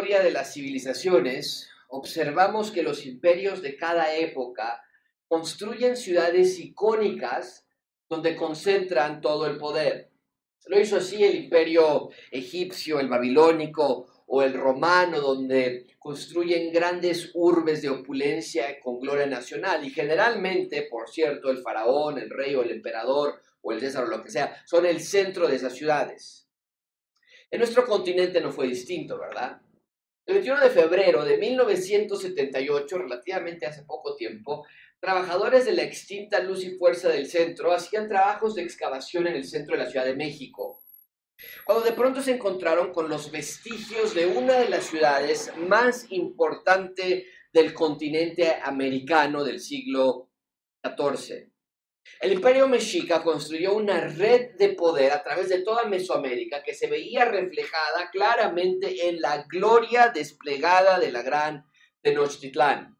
historia de las civilizaciones, observamos que los imperios de cada época construyen ciudades icónicas donde concentran todo el poder. Lo hizo así el imperio egipcio, el babilónico o el romano, donde construyen grandes urbes de opulencia con gloria nacional. Y generalmente, por cierto, el faraón, el rey o el emperador o el César o lo que sea, son el centro de esas ciudades. En nuestro continente no fue distinto, ¿verdad? El 21 de febrero de 1978, relativamente hace poco tiempo, trabajadores de la extinta Luz y Fuerza del Centro hacían trabajos de excavación en el centro de la Ciudad de México. Cuando de pronto se encontraron con los vestigios de una de las ciudades más importantes del continente americano del siglo XIV. El imperio mexica construyó una red de poder a través de toda Mesoamérica que se veía reflejada claramente en la gloria desplegada de la gran Tenochtitlán.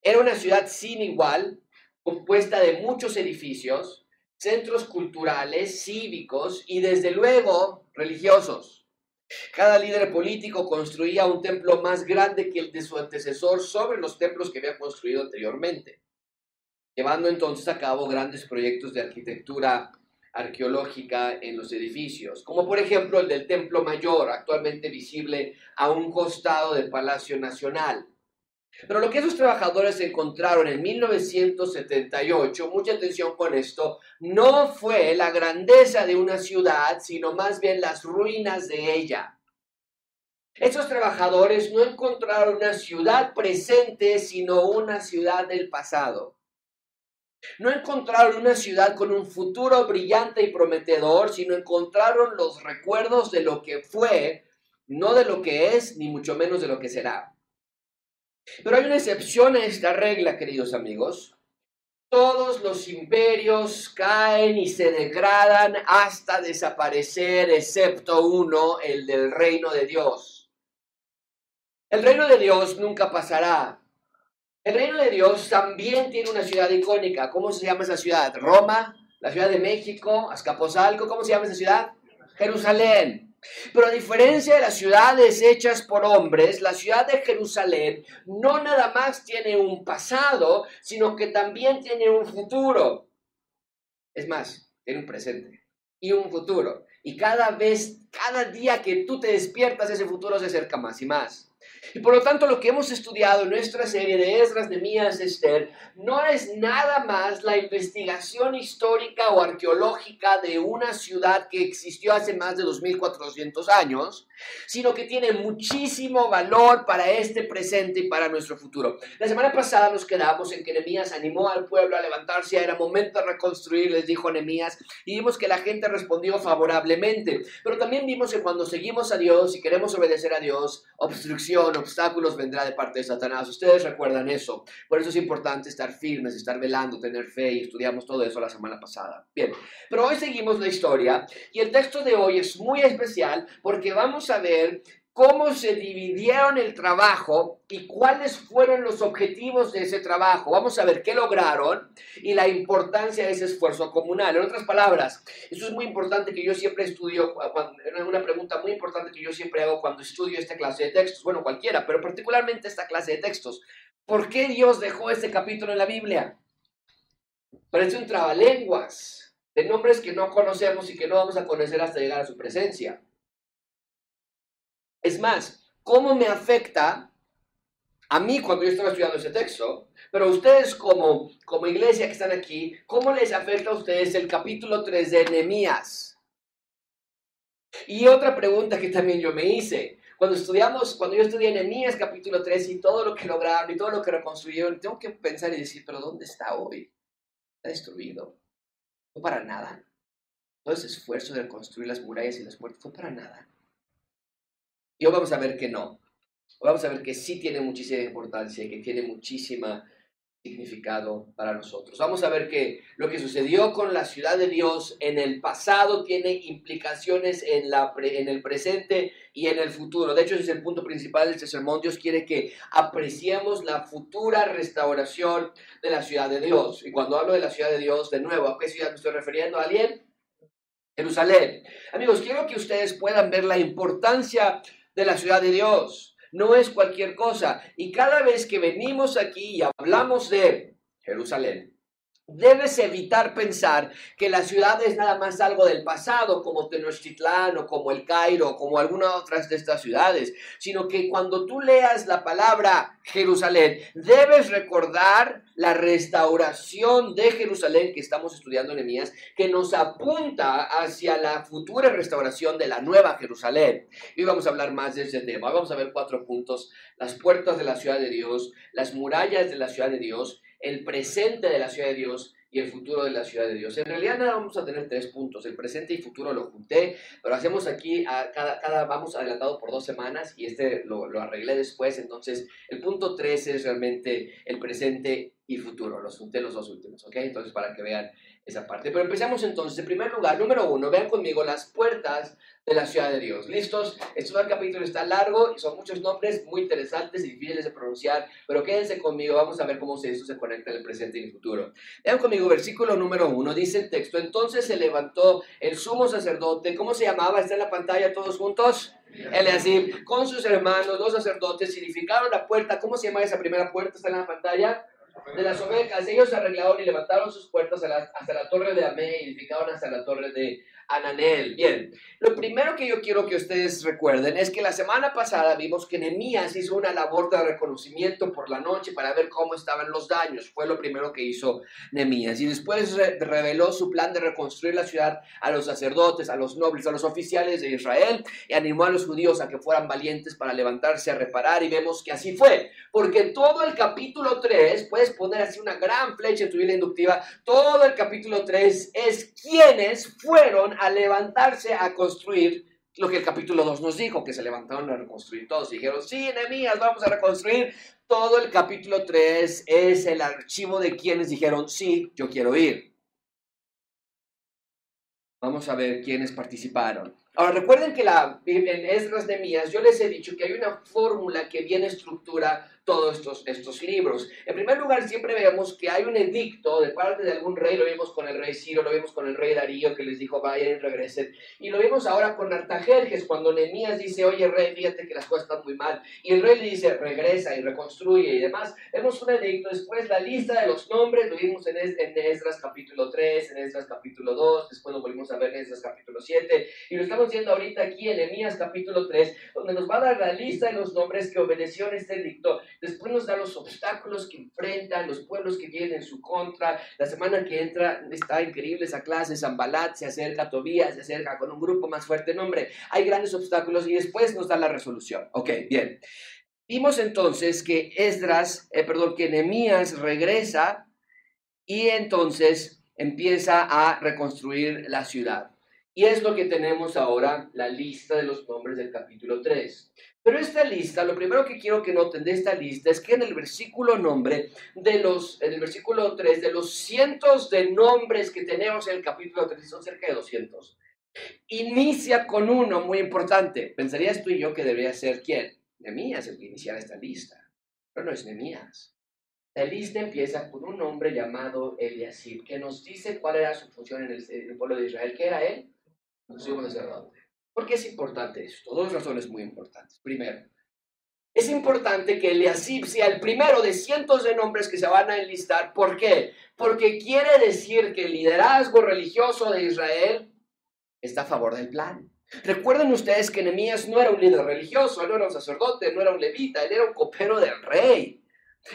Era una ciudad sin igual, compuesta de muchos edificios, centros culturales, cívicos y desde luego religiosos. Cada líder político construía un templo más grande que el de su antecesor sobre los templos que había construido anteriormente llevando entonces a cabo grandes proyectos de arquitectura arqueológica en los edificios, como por ejemplo el del Templo Mayor, actualmente visible a un costado del Palacio Nacional. Pero lo que esos trabajadores encontraron en 1978, mucha atención con esto, no fue la grandeza de una ciudad, sino más bien las ruinas de ella. Esos trabajadores no encontraron una ciudad presente, sino una ciudad del pasado. No encontraron una ciudad con un futuro brillante y prometedor, sino encontraron los recuerdos de lo que fue, no de lo que es, ni mucho menos de lo que será. Pero hay una excepción a esta regla, queridos amigos. Todos los imperios caen y se degradan hasta desaparecer, excepto uno, el del reino de Dios. El reino de Dios nunca pasará, el reino de Dios también tiene una ciudad icónica. ¿Cómo se llama esa ciudad? Roma, la ciudad de México, Azcapotzalco. ¿Cómo se llama esa ciudad? Jerusalén. Pero a diferencia de las ciudades hechas por hombres, la ciudad de Jerusalén no nada más tiene un pasado, sino que también tiene un futuro. Es más, tiene un presente y un futuro. Y cada vez, cada día que tú te despiertas, ese futuro se acerca más y más. Y por lo tanto, lo que hemos estudiado en nuestra serie de Esdras, Mías Esther, no es nada más la investigación histórica o arqueológica de una ciudad que existió hace más de 2400 años, sino que tiene muchísimo valor para este presente y para nuestro futuro. La semana pasada nos quedamos en que Nehemías animó al pueblo a levantarse, era momento de reconstruir, les dijo Nehemías, y vimos que la gente respondió favorablemente. Pero también vimos que cuando seguimos a Dios y queremos obedecer a Dios, obstrucción, obstáculos vendrá de parte de Satanás. Ustedes recuerdan eso. Por eso es importante estar firmes, estar velando, tener fe y estudiamos todo eso la semana pasada. Bien, pero hoy seguimos la historia y el texto de hoy es muy especial porque vamos a ver cómo se dividieron el trabajo y cuáles fueron los objetivos de ese trabajo. Vamos a ver qué lograron y la importancia de ese esfuerzo comunal. En otras palabras, eso es muy importante que yo siempre estudio, es una pregunta muy importante que yo siempre hago cuando estudio esta clase de textos, bueno, cualquiera, pero particularmente esta clase de textos. ¿Por qué Dios dejó este capítulo en la Biblia? Parece un trabalenguas de nombres que no conocemos y que no vamos a conocer hasta llegar a su presencia. Es más, ¿cómo me afecta a mí cuando yo estaba estudiando ese texto? Pero ustedes como, como iglesia que están aquí, ¿cómo les afecta a ustedes el capítulo 3 de Nehemías? Y otra pregunta que también yo me hice, cuando estudiamos, cuando yo estudié Nehemías capítulo 3 y todo lo que lograron y todo lo que reconstruyeron, tengo que pensar y decir, pero ¿dónde está hoy? Está destruido. No para nada. Todo ese esfuerzo de reconstruir las murallas y las puertas fue para nada. Y hoy vamos a ver que no. Hoy vamos a ver que sí tiene muchísima importancia, que tiene muchísima significado para nosotros. Vamos a ver que lo que sucedió con la ciudad de Dios en el pasado tiene implicaciones en, la en el presente y en el futuro. De hecho, ese es el punto principal de este sermón. Dios quiere que apreciemos la futura restauración de la ciudad de Dios. Y cuando hablo de la ciudad de Dios, de nuevo, ¿a qué ciudad me estoy refiriendo? alguien? Jerusalén. Amigos, quiero que ustedes puedan ver la importancia de la ciudad de Dios. No es cualquier cosa. Y cada vez que venimos aquí y hablamos de Jerusalén, Debes evitar pensar que la ciudad es nada más algo del pasado, como Tenochtitlán o como el Cairo o como alguna otras de estas ciudades, sino que cuando tú leas la palabra Jerusalén, debes recordar la restauración de Jerusalén que estamos estudiando en Emías, que nos apunta hacia la futura restauración de la nueva Jerusalén. Y vamos a hablar más de ese tema. Vamos a ver cuatro puntos, las puertas de la ciudad de Dios, las murallas de la ciudad de Dios, el presente de la ciudad de Dios y el futuro de la ciudad de Dios. En realidad nada vamos a tener tres puntos, el presente y futuro lo junté, pero hacemos aquí, a cada, cada vamos adelantado por dos semanas y este lo, lo arreglé después, entonces el punto tres es realmente el presente y futuro, los junté los dos últimos, ¿ok? Entonces para que vean esa parte. Pero empecemos entonces, en primer lugar, número uno, vean conmigo las puertas de la ciudad de Dios. ¿Listos? Este capítulo está largo y son muchos nombres muy interesantes y difíciles de pronunciar, pero quédense conmigo, vamos a ver cómo esto se conecta en el presente y el futuro. Vean conmigo, versículo número uno, dice el texto, entonces se levantó el sumo sacerdote, ¿cómo se llamaba? Está en la pantalla todos juntos. así con sus hermanos, los sacerdotes, edificaron la puerta. ¿Cómo se llama esa primera puerta? Está en la pantalla de las ovejas. Ellos arreglaron y levantaron sus puertas hasta la torre de Amé y edificaron hasta la torre de Ananel. Bien, lo primero que yo quiero que ustedes recuerden es que la semana pasada vimos que Nehemías hizo una labor de reconocimiento por la noche para ver cómo estaban los daños. Fue lo primero que hizo Nehemías. Y después reveló su plan de reconstruir la ciudad a los sacerdotes, a los nobles, a los oficiales de Israel y animó a los judíos a que fueran valientes para levantarse a reparar. Y vemos que así fue, porque todo el capítulo 3, puedes poner así una gran flecha en tu vida inductiva, todo el capítulo 3 es quienes fueron a levantarse a construir lo que el capítulo 2 nos dijo, que se levantaron a reconstruir todos. Dijeron, sí, enemías, vamos a reconstruir. Todo el capítulo 3 es el archivo de quienes dijeron, sí, yo quiero ir. Vamos a ver quiénes participaron. Ahora recuerden que la, en Esdras de Mías yo les he dicho que hay una fórmula que viene estructura todos estos, estos libros. En primer lugar, siempre vemos que hay un edicto de parte de algún rey, lo vimos con el rey Ciro, lo vimos con el rey Darío que les dijo vayan y regresen, y lo vemos ahora con Artajerjes, cuando Nehemías dice, oye rey, fíjate que las cosas están muy mal, y el rey le dice, regresa y reconstruye y demás. Vemos un edicto, después la lista de los nombres, lo vimos en, en Esdras capítulo 3, en Esdras capítulo 2, después lo volvimos a ver en Esdras capítulo 7, y lo estamos viendo ahorita aquí en Nehemías capítulo 3, donde nos va a dar la lista de los nombres que obedecieron este edicto Después nos da los obstáculos que enfrentan, los pueblos que vienen en su contra. La semana que entra está increíble esa clase. Zambalat se acerca, Tobías se acerca con un grupo más fuerte. nombre hay grandes obstáculos y después nos da la resolución. Ok, bien. Vimos entonces que Esdras, eh, perdón, que Nehemías regresa y entonces empieza a reconstruir la ciudad. Y es lo que tenemos ahora, la lista de los nombres del capítulo 3. Pero esta lista, lo primero que quiero que noten de esta lista es que en el versículo nombre de los, en el versículo 3, de los cientos de nombres que tenemos en el capítulo 3, son cerca de 200, inicia con uno muy importante. Pensarías tú y yo que debería ser quién? Nemías el que iniciara esta lista, pero no es Nemías. La lista empieza con un hombre llamado Eliasib, que nos dice cuál era su función en el, pueblo de Israel. ¿Qué era él? Un sumo sacerdote. ¿Por qué es importante esto? Dos razones muy importantes. Primero, es importante que Eliasib sea el primero de cientos de nombres que se van a enlistar. ¿Por qué? Porque quiere decir que el liderazgo religioso de Israel está a favor del plan. Recuerden ustedes que Nehemías no era un líder religioso, no era un sacerdote, no era un levita, él era un copero del rey.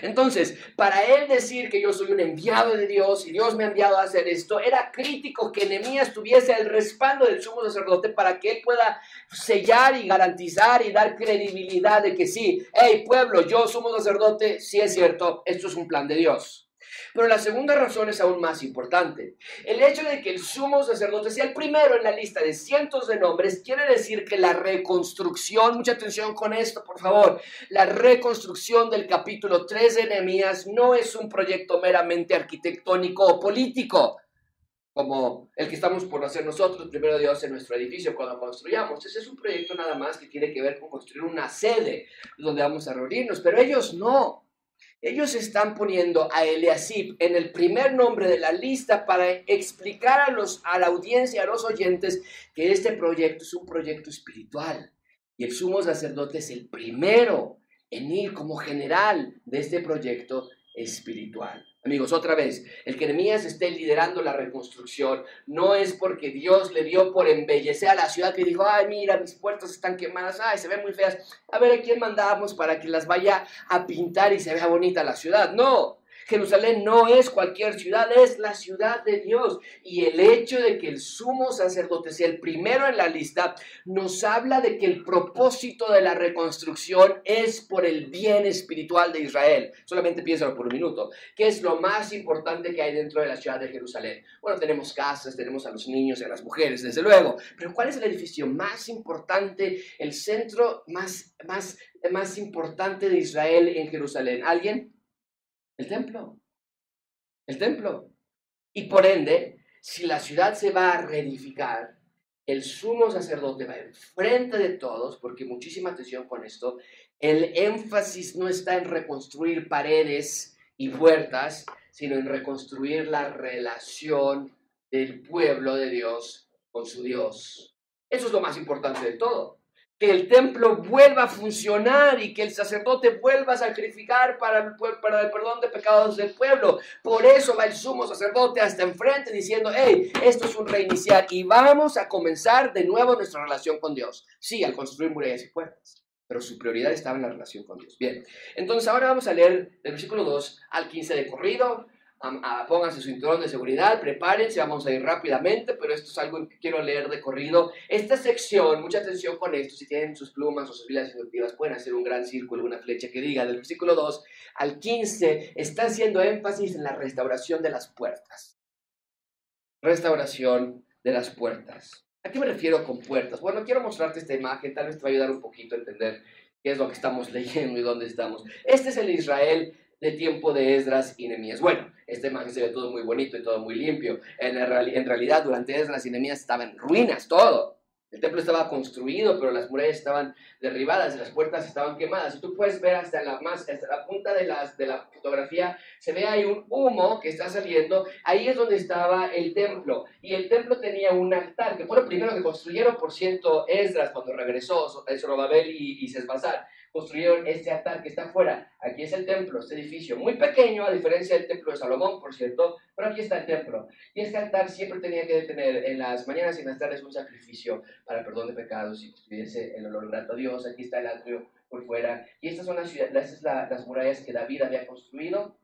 Entonces, para él decir que yo soy un enviado de Dios y Dios me ha enviado a hacer esto, era crítico que Nehemías tuviese el respaldo del sumo sacerdote para que él pueda sellar y garantizar y dar credibilidad de que sí, hey pueblo, yo sumo sacerdote, sí es cierto, esto es un plan de Dios. Pero la segunda razón es aún más importante. El hecho de que el sumo sacerdote sea el primero en la lista de cientos de nombres quiere decir que la reconstrucción, mucha atención con esto, por favor, la reconstrucción del capítulo 3 de Nehemías no es un proyecto meramente arquitectónico o político como el que estamos por hacer nosotros, primero Dios, en nuestro edificio cuando construyamos. Ese es un proyecto nada más que tiene que ver con construir una sede donde vamos a reunirnos, pero ellos no. Ellos están poniendo a Eliasib en el primer nombre de la lista para explicar a, los, a la audiencia, a los oyentes, que este proyecto es un proyecto espiritual. Y el sumo sacerdote es el primero en ir como general de este proyecto espiritual. Amigos, otra vez, el que Nehemías esté liderando la reconstrucción no es porque Dios le dio por embellecer a la ciudad que dijo, ay, mira, mis puertas están quemadas, ay, se ven muy feas, a ver a quién mandamos para que las vaya a pintar y se vea bonita la ciudad. No, Jerusalén no es cualquier ciudad, es la ciudad de Dios. Y el hecho de que el sumo sacerdote sea el primero en la lista nos habla de que el propósito de la reconstrucción es por el bien espiritual de Israel. Solamente piénsalo por un minuto. ¿Qué es lo más importante que hay dentro de la ciudad de Jerusalén? Bueno, tenemos casas, tenemos a los niños y a las mujeres, desde luego. Pero ¿cuál es el edificio más importante, el centro más, más, más importante de Israel en Jerusalén? ¿Alguien? El templo. El templo. Y por ende, si la ciudad se va a reedificar, el sumo sacerdote va enfrente de todos, porque muchísima atención con esto, el énfasis no está en reconstruir paredes y puertas, sino en reconstruir la relación del pueblo de Dios con su Dios. Eso es lo más importante de todo que el templo vuelva a funcionar y que el sacerdote vuelva a sacrificar para el, perdón de pecados del pueblo. Por eso va el sumo sacerdote hasta enfrente diciendo, hey, esto es un reiniciar y vamos a comenzar de nuevo nuestra relación con Dios. Sí, al construir murallas y puertas, pero su prioridad estaba en la relación con Dios. Bien, entonces ahora vamos a leer del versículo 2 al 15 de corrido pónganse su cinturón de seguridad, prepárense, vamos a ir rápidamente, pero esto es algo que quiero leer de corrido. Esta sección, mucha atención con esto, si tienen sus plumas o sus filas instructivas, pueden hacer un gran círculo, una flecha que diga del versículo 2 al 15, está haciendo énfasis en la restauración de las puertas. Restauración de las puertas. ¿A qué me refiero con puertas? Bueno, quiero mostrarte esta imagen, tal vez te va a ayudar un poquito a entender qué es lo que estamos leyendo y dónde estamos. Este es el Israel de tiempo de Esdras y Nehemías. Bueno, esta imagen se ve todo muy bonito y todo muy limpio. En, en realidad, durante Esdras y Nehemías estaban en ruinas, todo. El templo estaba construido, pero las murallas estaban derribadas las puertas estaban quemadas. Y tú puedes ver hasta la, más, hasta la punta de, las, de la fotografía, se ve ahí un humo que está saliendo. Ahí es donde estaba el templo. Y el templo tenía un altar, que fue lo primero que construyeron, por ciento, Esdras cuando regresó Zorobabel y, y Sesbazar construyeron este altar que está afuera. Aquí es el templo, este edificio, muy pequeño, a diferencia del templo de Salomón, por cierto, pero aquí está el templo. Y este altar siempre tenía que tener en las mañanas y en las tardes un sacrificio para el perdón de pecados y tuviese el olor grato a Dios. Aquí está el atrio por fuera. Y estas son las, estas las murallas que David había construido.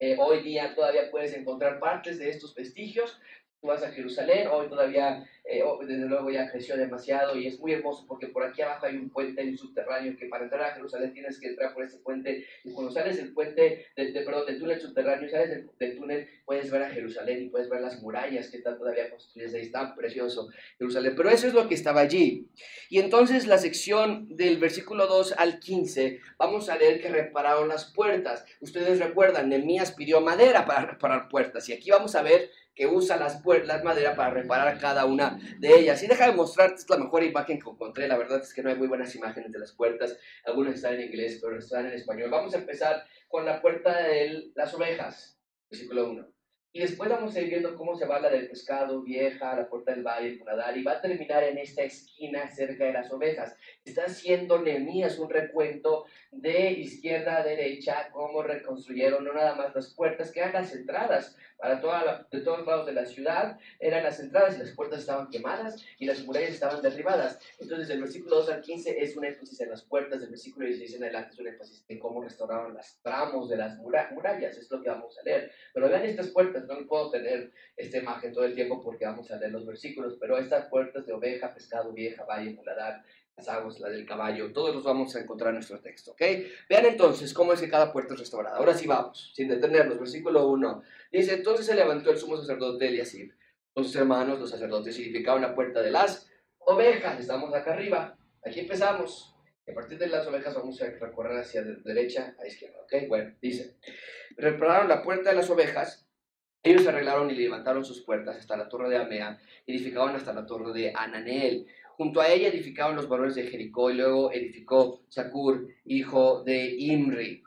Eh, hoy día todavía puedes encontrar partes de estos vestigios, tú vas a Jerusalén, hoy todavía, eh, desde luego ya creció demasiado y es muy hermoso porque por aquí abajo hay un puente subterráneo que para entrar a Jerusalén tienes que entrar por ese puente y cuando sales del puente, de, perdón, del túnel subterráneo, sales del, túnel, puedes ver a Jerusalén y puedes ver las murallas que están todavía construidas ahí, está precioso Jerusalén, pero eso es lo que estaba allí. Y entonces la sección del versículo 2 al 15, vamos a leer que repararon las puertas. Ustedes recuerdan, Nemías pidió madera para reparar puertas y aquí vamos a ver que usa las, las madera para reparar cada una de ellas. Y deja de mostrarte, es la mejor imagen que encontré. La verdad es que no hay muy buenas imágenes de las puertas. Algunas están en inglés, pero están en español. Vamos a empezar con la puerta de las ovejas, versículo 1. Y después vamos a ir viendo cómo se va la del pescado, vieja, la puerta del valle, el Punadar, y va a terminar en esta esquina cerca de las ovejas. Está haciendo Nehemías un recuento de izquierda a derecha, cómo reconstruyeron no nada más las puertas, que eran las entradas para toda de todos lados de la ciudad, eran las entradas y las puertas estaban quemadas y las murallas estaban derribadas. Entonces, el versículo 2 al 15 es un énfasis en las puertas, el versículo 16 en adelante es un énfasis en cómo restauraron las tramos de las murallas, es lo que vamos a leer. Pero vean estas puertas, no puedo tener esta imagen todo el tiempo porque vamos a leer los versículos, pero estas puertas de oveja, pescado, vieja, valle, muladar, las aguas, la del caballo, todos los vamos a encontrar en nuestro texto, ¿ok? Vean entonces cómo es que cada puerta es restaurada. Ahora sí vamos, sin detenernos, versículo 1. Dice, entonces se levantó el sumo sacerdote Eliasib con sus hermanos, los sacerdotes, y edificaron la puerta de las ovejas. Estamos acá arriba, aquí empezamos. a partir de las ovejas vamos a recorrer hacia derecha a izquierda, ¿ok? Bueno, dice, repararon la puerta de las ovejas, ellos arreglaron y levantaron sus puertas hasta la torre de Amea, edificaron hasta la torre de Ananel, Junto a ella edificaban los varones de Jericó y luego edificó Sakur, hijo de Imri.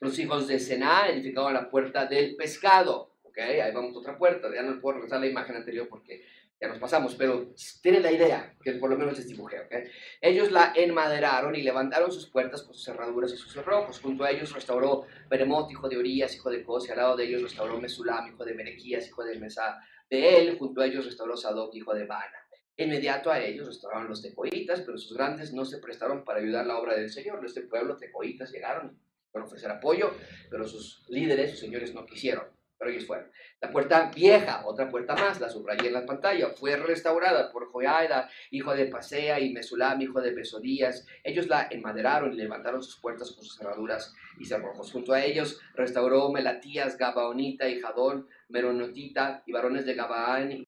Los hijos de Sená edificaban la puerta del pescado. ¿ok? Ahí vamos a otra puerta. Ya no puedo regresar la imagen anterior porque ya nos pasamos, pero tienen la idea, que por lo menos les dibujé, ¿ok? Ellos la enmaderaron y levantaron sus puertas con sus cerraduras y sus cerrojos. Junto a ellos restauró Beremot, hijo de Urias, hijo de Cos, y al lado de ellos restauró Mesulam, hijo de Merequías, hijo de Mesa de él. Junto a ellos restauró Sadoc, hijo de Bana. Inmediato a ellos restauraron los tecoitas, pero sus grandes no se prestaron para ayudar la obra del Señor. Este pueblo, tecoitas, llegaron para ofrecer apoyo, pero sus líderes, sus señores, no quisieron pero ellos fueron. La puerta vieja, otra puerta más, la subrayé en la pantalla, fue restaurada por Joaida, hijo de Pasea, y Mesulam, hijo de Besodías. Ellos la enmaderaron y levantaron sus puertas con sus cerraduras y cerrojos. Junto a ellos restauró Melatías, Gabaonita y Jadón, Meronotita y varones de Gabaán,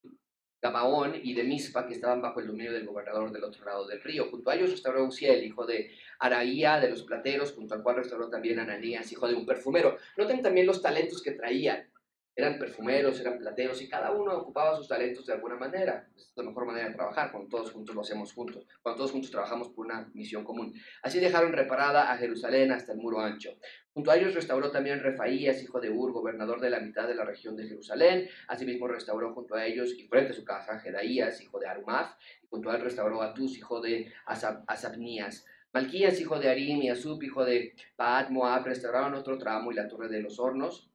Gabaón y de Mispa, que estaban bajo el dominio del gobernador del otro lado del río. Junto a ellos restauró Uziel, hijo de Araía, de los plateros, junto al cual restauró también Ananías, hijo de un perfumero. Noten también los talentos que traían eran perfumeros, eran plateros y cada uno ocupaba sus talentos de alguna manera. Es la mejor manera de trabajar, cuando todos juntos lo hacemos juntos, cuando todos juntos trabajamos por una misión común. Así dejaron reparada a Jerusalén hasta el muro ancho. Junto a ellos restauró también Refaías, hijo de Ur, gobernador de la mitad de la región de Jerusalén. Asimismo restauró junto a ellos y frente a su casa Jedaías, hijo de Arumaz, y junto a él restauró a Tus, hijo de Asabnías. Malquías, hijo de Arim, y Asub, hijo de Paat Moab, restauraron otro tramo y la torre de los hornos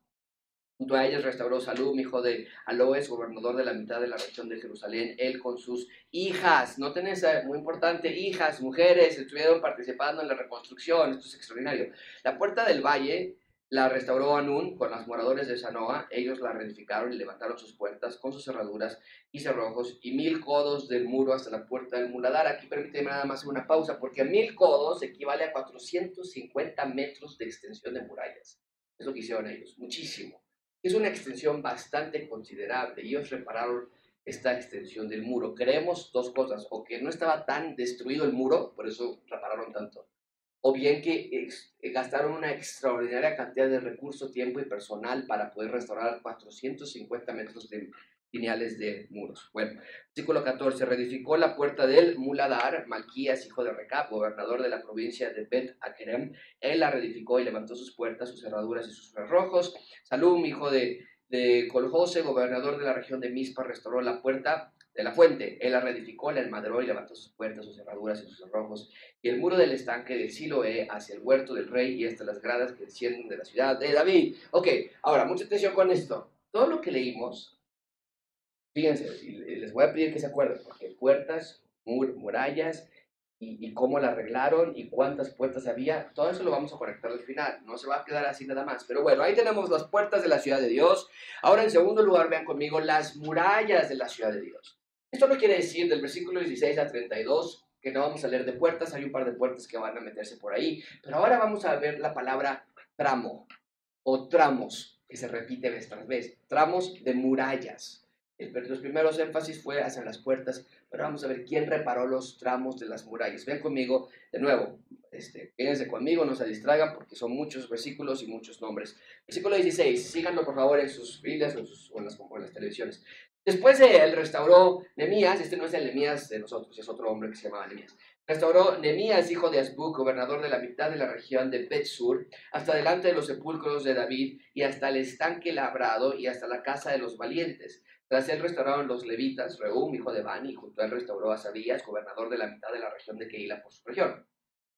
Junto a ellos restauró Salum, hijo de Aloes, gobernador de la mitad de la región de Jerusalén, él con sus hijas, no tenés, muy importante, hijas, mujeres, estuvieron participando en la reconstrucción, esto es extraordinario. La puerta del valle la restauró Anún con los moradores de Sanoa, ellos la reedificaron y levantaron sus puertas con sus cerraduras y cerrojos y mil codos del muro hasta la puerta del muladar. Aquí permíteme nada más una pausa, porque mil codos equivale a 450 metros de extensión de murallas. Es lo que hicieron ellos, muchísimo. Es una extensión bastante considerable y ellos repararon esta extensión del muro. Creemos dos cosas, o que no estaba tan destruido el muro, por eso repararon tanto, o bien que eh, gastaron una extraordinaria cantidad de recursos, tiempo y personal para poder restaurar 450 metros de lineales de muros. Bueno, versículo 14, reedificó la puerta del Muladar, Malquías, hijo de Recap, gobernador de la provincia de Bet Akerem, él la reedificó y levantó sus puertas, sus cerraduras y sus cerrojos. Salum, hijo de, de Coljose, gobernador de la región de Mispa, restauró la puerta de la fuente. Él la reedificó, la enmaderó y levantó sus puertas, sus cerraduras y sus cerrojos. Y el muro del estanque de Siloé hacia el huerto del rey y hasta las gradas que descienden de la ciudad de David. Ok, ahora, mucha atención con esto. Todo lo que leímos Fíjense, les voy a pedir que se acuerden, porque puertas, murallas, y, cómo la arreglaron y cuántas puertas había, todo eso lo vamos a conectar al final, no se va a quedar así nada más. Pero bueno, ahí tenemos las puertas de la ciudad de Dios. Ahora en segundo lugar, vean conmigo las murallas de la ciudad de Dios. Esto no quiere decir del versículo 16 a 32 que no vamos a leer de puertas, hay un par de puertas que van a meterse por ahí, pero ahora vamos a ver la palabra tramo o tramos, que se repite vez tras vez, tramos de murallas. Los primeros énfasis fue hacia las puertas, pero vamos a ver quién reparó los tramos de las murallas. Ven conmigo, de nuevo, este, quédense conmigo, no se distraigan porque son muchos versículos y muchos nombres. Versículo 16, síganlo por favor en sus Biblias o en, las, en las televisiones. Después de él restauró Nemías, este no es el Nemías de nosotros, es otro hombre que se llamaba Nemías. Restauró Nemías, hijo de Azbuk, gobernador de la mitad de la región de Betsur, hasta delante de los sepulcros de David y hasta el estanque labrado y hasta la casa de los valientes tras él restauraron los levitas, Reum, hijo de Bani, junto a él restauró a Sabías, gobernador de la mitad de la región de Keila por su región.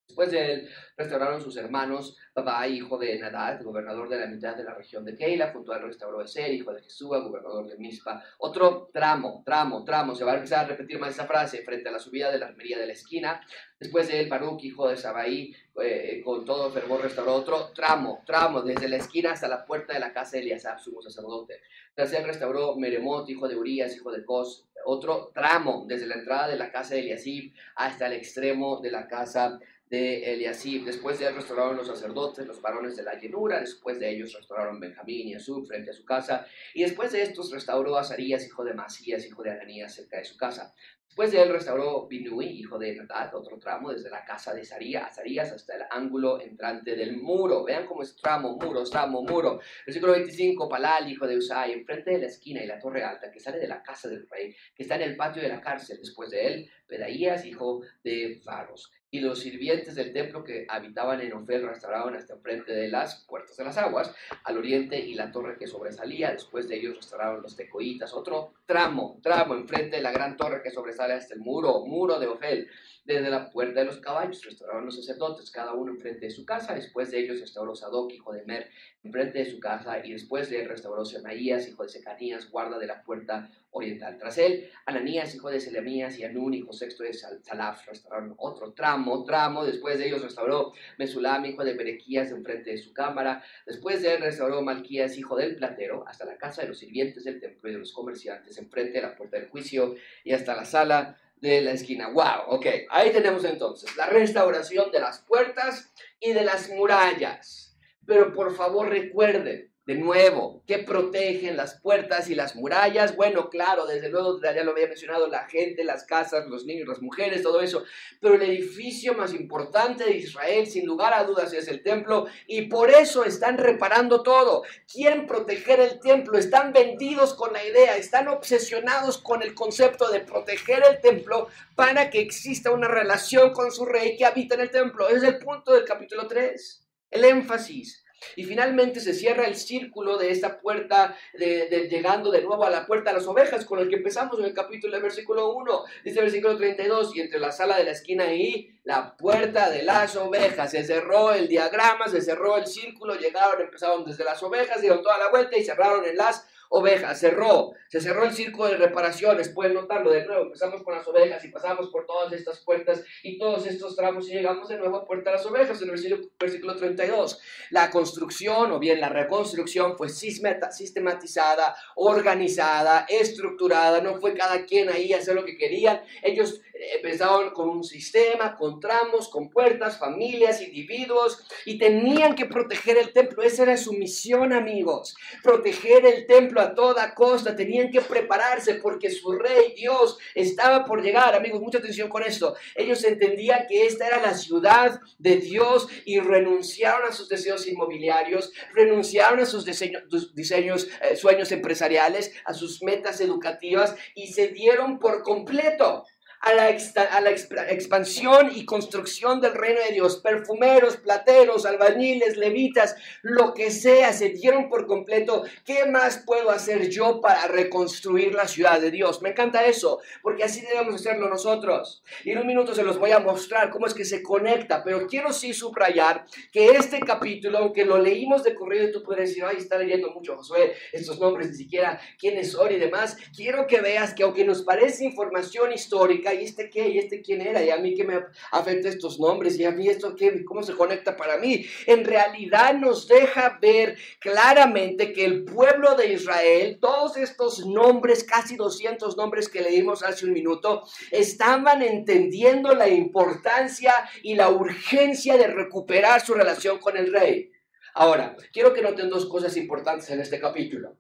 Después de él restauraron sus hermanos, Babai, hijo de Nadad, gobernador de la mitad de la región de Keila, junto a él restauró Eser, hijo de Jesúa, gobernador de Mispa. Otro tramo, tramo, tramo, se va a empezar a repetir más esa frase frente a la subida de la armería de la esquina. Después de él, Baruch, hijo de Sabai, eh, con todo fervor restauró otro tramo, tramo, desde la esquina hasta la puerta de la casa de Eliasab, sumo sacerdote. Tras él restauró Meremot, hijo de Urias, hijo de Cos, otro tramo, desde la entrada de la casa de Eliasib hasta el extremo de la casa de Eliasib. Después de él restauraron los sacerdotes, los varones de la llenura. Después de ellos restauraron Benjamín y Asub frente a su casa. Y después de estos restauró a Azarías, hijo de Masías, hijo de Ananías, cerca de su casa. Después de él restauró Binui, hijo de Natat, otro tramo, desde la casa de Azarías hasta el ángulo entrante del muro. Vean cómo es tramo, muro, tramo, muro. Versículo 25, Palal, hijo de Usai, enfrente de la esquina y la torre alta que sale de la casa del rey, que está en el patio de la cárcel. Después de él, Pedaías, hijo de Faros. Y los sirvientes del templo que habitaban en Ofel restauraron hasta enfrente de las puertas de las aguas, al oriente y la torre que sobresalía. Después de ellos restauraron los tecoitas, otro tramo, tramo enfrente de la gran torre que sobresale hasta el muro, muro de Ofel. Desde la puerta de los caballos restauraron los sacerdotes, cada uno enfrente de su casa. Después de ellos restauró Sadoc, hijo de Mer, enfrente de su casa. Y después de él restauró Semaías, hijo de Secanías, guarda de la puerta oriental. Tras él, Ananías, hijo de Selemías, y Anún, hijo sexto de Salaf, restauraron otro tramo, tramo. Después de ellos restauró Mesulam, hijo de Berequías, enfrente de su cámara. Después de él restauró Malquías, hijo del platero, hasta la casa de los sirvientes del templo y de los comerciantes, enfrente de la puerta del juicio y hasta la sala de la esquina. ¡Wow! Ok, ahí tenemos entonces la restauración de las puertas y de las murallas. Pero por favor recuerden, de nuevo, ¿qué protegen las puertas y las murallas? Bueno, claro, desde luego ya lo había mencionado, la gente, las casas, los niños, las mujeres, todo eso. Pero el edificio más importante de Israel, sin lugar a dudas, es el templo y por eso están reparando todo. Quieren proteger el templo, están vendidos con la idea, están obsesionados con el concepto de proteger el templo para que exista una relación con su rey que habita en el templo. Ese es el punto del capítulo 3, el énfasis. Y finalmente se cierra el círculo de esta puerta, de, llegando de nuevo a la puerta de las ovejas, con el que empezamos en el capítulo del versículo 1, dice el versículo 32, y entre la sala de la esquina y la puerta de las ovejas, se cerró el diagrama, se cerró el círculo, llegaron, empezaron desde las ovejas, dieron toda la vuelta y cerraron en las ovejas, cerró, se cerró el círculo de reparaciones, pueden notarlo de nuevo, empezamos con las ovejas y pasamos por todas estas puertas y todos estos tramos y llegamos de nuevo a Puerta de las Ovejas en el versículo, 32. La construcción o bien la reconstrucción fue sistematizada, organizada, estructurada, no fue cada quien ahí hacer lo que querían, ellos empezaron con un sistema, con tramos, con puertas, familias, individuos, y tenían que proteger el templo. Esa era su misión, amigos. Proteger el templo a toda costa. Tenían que prepararse porque su rey, Dios, estaba por llegar. Amigos, mucha atención con esto. Ellos entendían que esta era la ciudad de Dios y renunciaron a sus deseos inmobiliarios, renunciaron a sus diseños, diseños eh, sueños empresariales, a sus metas educativas y se dieron por completo a la, a la expansión y construcción del reino de Dios. Perfumeros, plateros, albañiles, levitas, lo que sea, se dieron por completo. ¿Qué más puedo hacer yo para reconstruir la ciudad de Dios? Me encanta eso, porque así debemos hacerlo nosotros. Y en un minuto se los voy a mostrar cómo es que se conecta, pero quiero sí subrayar que este capítulo, aunque lo leímos de corrido tú puedes decir, ay, está leyendo mucho Josué, estos nombres ni siquiera quiénes son y demás, quiero que veas que aunque nos parece información histórica, ¿y este qué? ¿Y este quién era? ¿Y a mí qué me afecta estos nombres? ¿Y a mí esto qué? ¿Cómo se conecta para mí? En realidad nos deja ver claramente que el pueblo de Israel, todos estos nombres, casi 200 nombres que leímos hace un minuto, estaban entendiendo la importancia y la urgencia de recuperar su relación con el rey. Ahora, quiero que noten dos cosas importantes en este capítulo.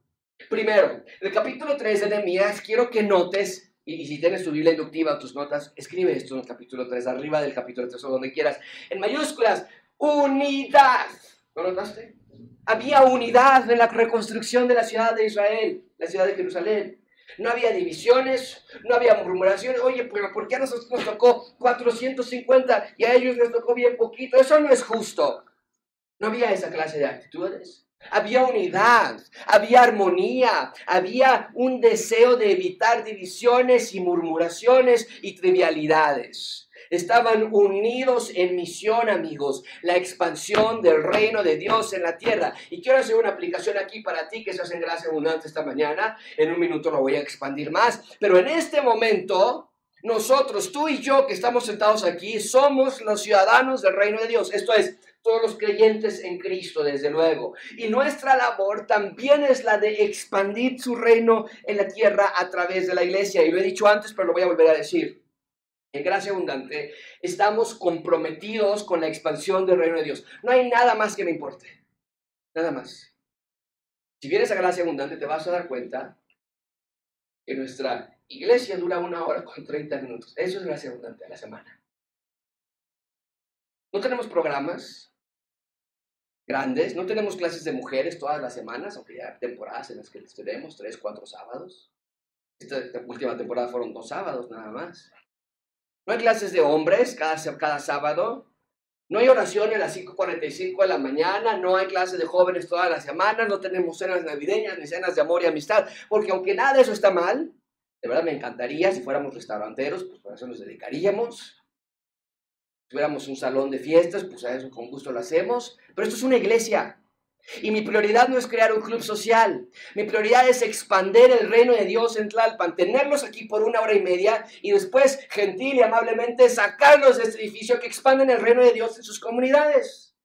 Primero, el capítulo 3 de Nehemías, quiero que notes y, si tienes tu Biblia inductiva, tus notas, escribe esto en el capítulo 3, arriba del capítulo 3 o donde quieras. En mayúsculas, unidad. ¿Lo notaste? Había unidad en la reconstrucción de la ciudad de Israel, la ciudad de Jerusalén. No había divisiones, no había murmuraciones. Oye, pero ¿por qué a nosotros nos tocó 450 y a ellos les tocó bien poquito? Eso no es justo. No había esa clase de actitudes. Había unidad, había armonía, había un deseo de evitar divisiones y murmuraciones y trivialidades. Estaban unidos en misión, amigos, la expansión del reino de Dios en la tierra. Y quiero hacer una aplicación aquí para ti que se hace en gracia abundante esta mañana. En un minuto lo voy a expandir más. Pero en este momento, nosotros, tú y yo que estamos sentados aquí, somos los ciudadanos del reino de Dios. Esto es, todos los creyentes en Cristo, desde luego. Y nuestra labor también es la de expandir su reino en la tierra a través de la iglesia. Y lo he dicho antes, pero lo voy a volver a decir. En Gracia Abundante estamos comprometidos con la expansión del reino de Dios. No hay nada más que me importe. Nada más. Si vienes a Gracia Abundante te vas a dar cuenta que nuestra iglesia dura una hora con 30 minutos. Eso es Gracia Abundante a la semana. No tenemos programas, grandes. No tenemos clases de mujeres todas las semanas, aunque ya hay temporadas en las que les tenemos, tres, cuatro sábados. Esta, última temporada fueron dos sábados nada más. No hay clases de hombres cada, cada sábado. No hay oración a las 5.45 de la mañana, no hay clases de jóvenes todas las semanas, no tenemos cenas navideñas ni cenas de amor y amistad, porque aunque nada de eso está mal, de verdad me encantaría si fuéramos restauranteros, pues para eso nos dedicaríamos. Si tuviéramos un salón de fiestas, pues a eso con gusto lo hacemos. Pero esto es una iglesia. Y mi prioridad no es crear un club social. Mi prioridad es expander el reino de Dios en Tlalpan, tenerlos aquí por una hora y media y después, gentil y amablemente, sacarlos de este edificio que expanden el reino de Dios en sus comunidades.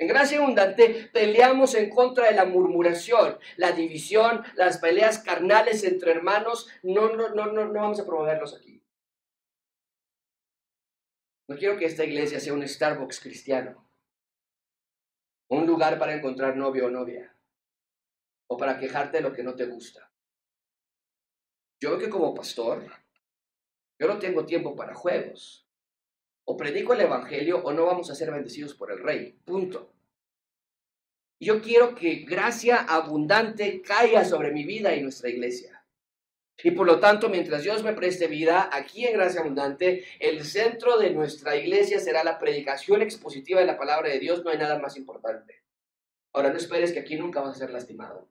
En Gracia Abundante peleamos en contra de la murmuración, la división, las peleas carnales entre hermanos. No, no, no, no, no vamos a promoverlos aquí. No quiero que esta iglesia sea un Starbucks cristiano un lugar para encontrar novio o novia, o para quejarte de lo que no te gusta. Yo veo que como pastor, yo no tengo tiempo para juegos. O predico el Evangelio o no vamos a ser bendecidos por el Rey. Punto. Yo quiero que gracia abundante caiga sobre mi vida y nuestra iglesia. Y por lo tanto, mientras Dios me preste vida, aquí en Gracia Abundante, el centro de nuestra iglesia será la predicación expositiva de la palabra de Dios. No hay nada más importante. Ahora, no esperes que aquí nunca vas a ser lastimado.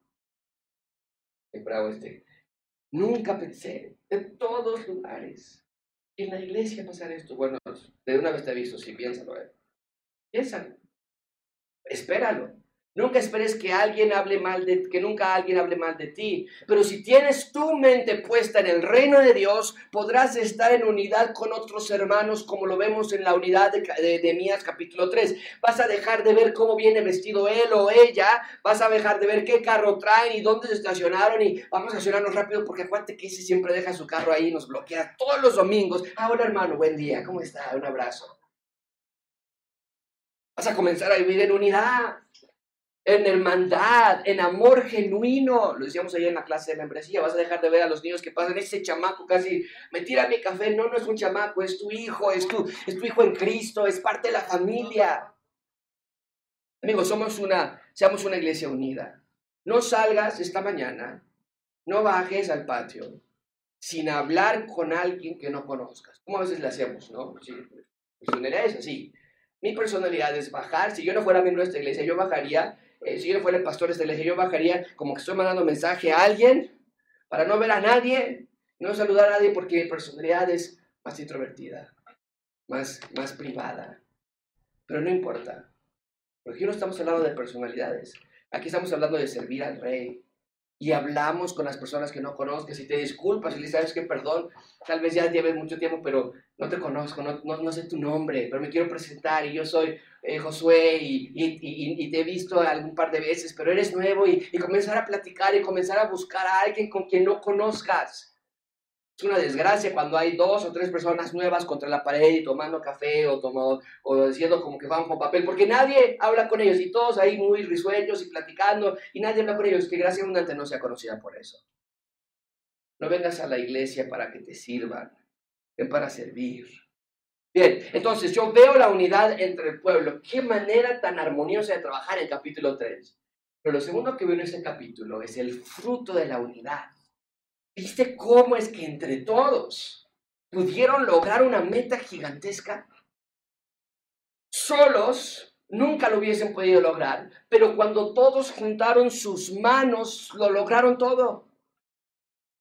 Qué bravo este. Nunca pensé, en todos lugares, en la iglesia pasar esto. Bueno, de una vez te aviso, sí, piénsalo. Eh. Piénsalo. Espéralo. Nunca esperes que alguien hable mal de que nunca alguien hable mal de ti. Pero si tienes tu mente puesta en el reino de Dios, podrás estar en unidad con otros hermanos, como lo vemos en la unidad de, de, Mías capítulo 3. Vas a dejar de ver cómo viene vestido él o ella. Vas a dejar de ver qué carro traen y dónde se estacionaron. Y vamos a estacionarnos rápido porque acuérdate que ese siempre deja su carro ahí y nos bloquea todos los domingos. Ah, hola hermano, buen día, ¿cómo está? Un abrazo. Vas a comenzar a vivir en unidad en hermandad, en amor genuino. Lo decíamos ayer en la clase de membresía. Vas a dejar de ver a los niños que pasan ese chamaco casi, me tira mi café. No, no es un chamaco, es tu hijo, es tu, es tu hijo en Cristo, es parte de la familia. Amigos, somos una, seamos una iglesia unida. No salgas esta mañana, no bajes al patio sin hablar con alguien que no conozcas. Como a veces le hacemos, ¿no? Sí, personalidad es así. Mi personalidad es bajar. Si yo no fuera miembro de esta iglesia, yo bajaría eh, si yo fuera el pastor de iglesia, yo bajaría como que estoy mandando mensaje a alguien para no ver a nadie, no saludar a nadie porque mi personalidad es más introvertida, más, más privada. Pero no importa, porque aquí no estamos hablando de personalidades, aquí estamos hablando de servir al rey, y hablamos con las personas que no conozcas. Y te disculpas y le sabes que perdón, tal vez ya lleves mucho tiempo, pero no te conozco, no, no, sé tu nombre, pero me quiero presentar y yo soy eh, Josué y, te he visto algún par de veces, pero eres nuevo y, comenzar a platicar y comenzar a buscar a alguien con quien no conozcas. Es una desgracia cuando hay dos o tres personas nuevas contra la pared y tomando café o, tomando, o diciendo como que van con papel, porque nadie habla con ellos y todos ahí muy risueños y platicando y nadie habla con ellos. Que gracia abundante no sea conocida por eso. No vengas a la iglesia para que te sirvan, ven para servir. Bien, entonces yo veo la unidad entre el pueblo. Qué manera tan armoniosa de trabajar el capítulo 3. Pero lo segundo que veo en este capítulo es el fruto de la unidad. ¿Viste cómo es que entre todos pudieron lograr una meta gigantesca? Solos nunca lo hubiesen podido lograr, pero cuando todos juntaron sus manos, lo lograron todo.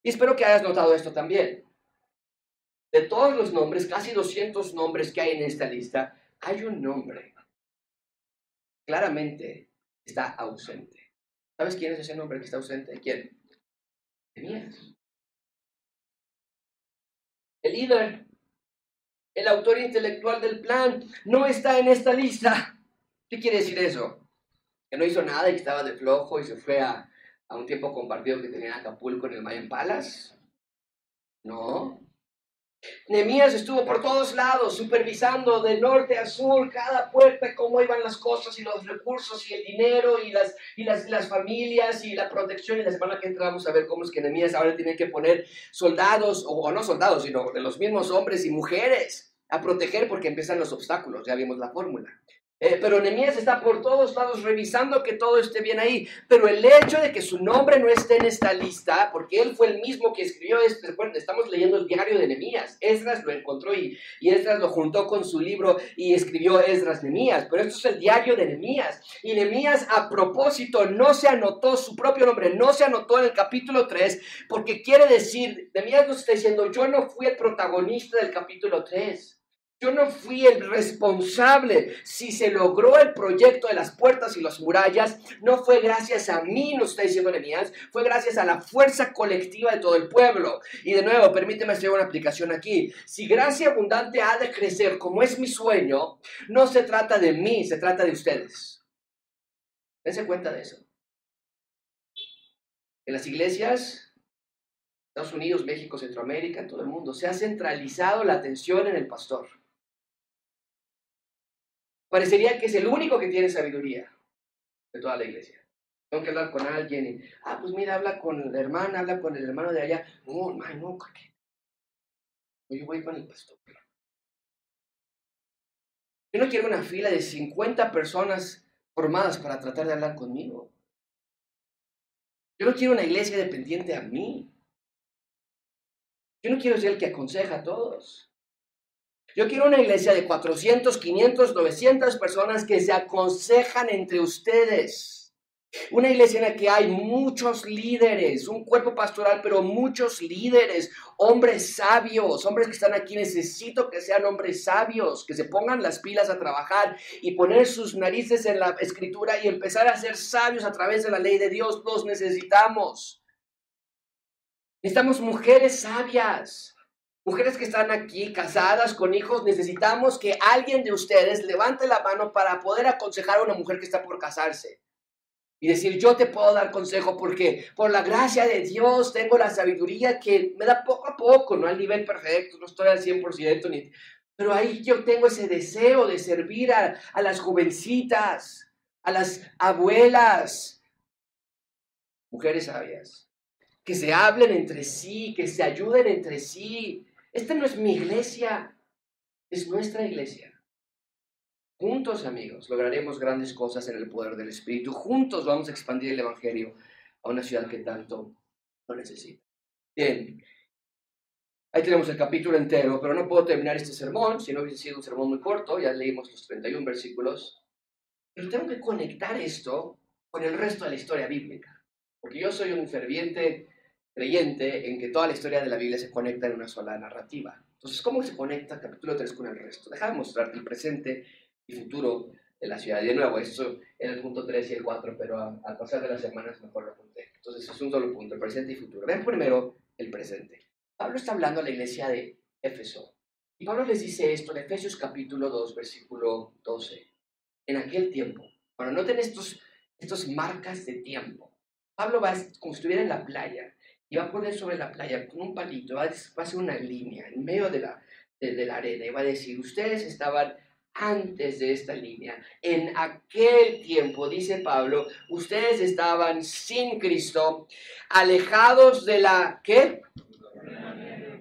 Y espero que hayas notado esto también. De todos los nombres, casi 200 nombres que hay en esta lista, hay un nombre. Claramente está ausente. ¿Sabes quién es ese nombre que está ausente? ¿Quién? Tenías el líder, el autor intelectual del plan, no está en esta lista. ¿Qué quiere decir eso? Que no hizo nada y que estaba de flojo y se fue a, un tiempo compartido que tenía en Acapulco en el Mayan Palace. No, Nemías estuvo por todos lados, supervisando de norte a sur cada puerta, cómo iban las cosas y los recursos y el dinero y las, y las, las familias y la protección. Y la semana que entramos a ver cómo es que Nemías ahora tiene que poner soldados, o, no soldados, sino de los mismos hombres y mujeres a proteger porque empiezan los obstáculos, ya vimos la fórmula. Eh, pero Nehemías está por todos lados revisando que todo esté bien ahí. Pero el hecho de que su nombre no esté en esta lista, porque él fue el mismo que escribió esto, estamos leyendo el diario de Nehemías. Esdras lo encontró y, y Esdras lo juntó con su libro y escribió Esdras Nehemías. Pero esto es el diario de Nehemías. Y Nehemías a propósito no se anotó su propio nombre, no se anotó en el capítulo 3, porque quiere decir, Nehemías nos está diciendo, yo no fui el protagonista del capítulo 3. Yo no fui el responsable. Si se logró el proyecto de las puertas y las murallas, no fue gracias a mí, nos está diciendo Nehemías, fue gracias a la fuerza colectiva de todo el pueblo. Y de nuevo, permíteme hacer una aplicación aquí. Si gracia abundante ha de crecer como es mi sueño, no se trata de mí, se trata de ustedes. Dense cuenta de eso. En las iglesias, Estados Unidos, México, Centroamérica, en todo el mundo, se ha centralizado la atención en el pastor. Parecería que es el único que tiene sabiduría de toda la iglesia. Tengo que hablar con alguien y, ah, pues mira, habla con la hermana, habla con el hermano de allá. No, hermano, no, ¿qué? Yo voy con el pastor. Yo no quiero una fila de 50 personas formadas para tratar de hablar conmigo. Yo no quiero una iglesia dependiente a mí. Yo no quiero ser el que aconseja a todos. Yo quiero una iglesia de 400, 500, 900 personas que se aconsejan entre ustedes. Una iglesia en la que hay muchos líderes, un cuerpo pastoral, pero muchos líderes, hombres sabios, hombres que están aquí. Necesito que sean hombres sabios, que se pongan las pilas a trabajar y poner sus narices en la escritura y empezar a ser sabios a través de la ley de Dios. Los necesitamos. Necesitamos mujeres sabias. Mujeres que están aquí casadas con hijos, necesitamos que alguien de ustedes levante la mano para poder aconsejar a una mujer que está por casarse. Y decir, yo te puedo dar consejo porque por la gracia de Dios tengo la sabiduría que me da poco a poco, no al nivel perfecto, no estoy al 100%, ni, pero ahí yo tengo ese deseo de servir a, a las jovencitas, a las abuelas, mujeres sabias, que se hablen entre sí, que se ayuden entre sí, esta no es mi iglesia, es nuestra iglesia. Juntos, amigos, lograremos grandes cosas en el poder del Espíritu. Juntos vamos a expandir el Evangelio a una ciudad que tanto lo necesita. Bien, ahí tenemos el capítulo entero, pero no puedo terminar este sermón, si no hubiese sido un sermón muy corto, ya leímos los 31 versículos. Pero tengo que conectar esto con el resto de la historia bíblica, porque yo soy un ferviente creyente en que toda la historia de la Biblia se conecta en una sola narrativa. Entonces, ¿cómo se conecta capítulo 3 con el resto? Déjame mostrarte el presente y futuro de la ciudad. De nuevo, eso en el punto 3 y el 4, pero al pasar de las semanas mejor lo apunté. Entonces, es un solo punto, el presente y futuro. Vean primero el presente. Pablo está hablando a la iglesia de Éfeso. Y Pablo les dice esto en Efesios capítulo 2, versículo 12. En aquel tiempo, bueno, noten estos, estos marcas de tiempo. Pablo va como si estuviera en la playa y va a poner sobre la playa con un palito, va a, hacer una línea en medio de la, de, la arena y va a decir, ustedes estaban antes de esta línea. En aquel tiempo, dice Pablo, ustedes estaban sin Cristo, alejados de la... ¿Qué?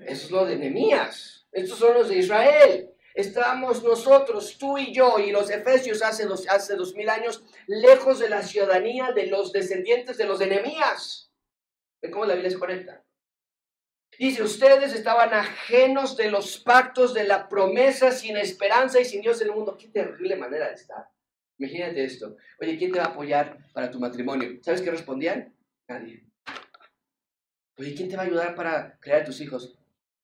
Eso es lo de Nehemías. Estos son los de Israel. Estábamos nosotros, tú y yo, y los efesios hace dos, hace dos mil años, lejos de la ciudadanía de los descendientes de los enemías. ¿Ven cómo la Biblia se conecta? Dice, ustedes estaban ajenos de los pactos, de la promesa, sin esperanza y sin Dios en el mundo. Qué terrible manera de estar. Imagínate esto. Oye, ¿quién te va a apoyar para tu matrimonio? ¿Sabes qué respondían? Nadie. Oye, ¿quién te va a ayudar para crear a tus hijos?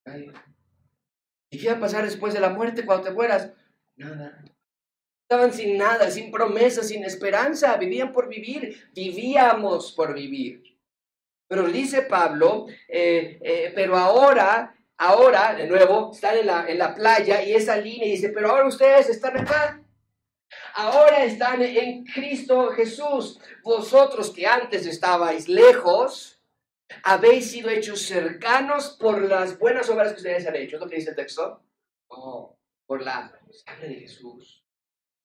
Nadie. ¿Y qué va a pasar después de la muerte cuando te mueras? Nada. Estaban sin nada, sin promesa, sin esperanza. Vivían por vivir. Vivíamos por vivir. Pero dice Pablo, eh, eh, pero ahora, ahora, de nuevo, están en la, en la playa y esa línea dice, pero ahora ustedes están acá. Ahora están en Cristo Jesús. Vosotros que antes estabais lejos, habéis sido hechos cercanos por las buenas obras que ustedes han hecho. ¿Es lo que dice el texto? Oh, por la sangre de Jesús.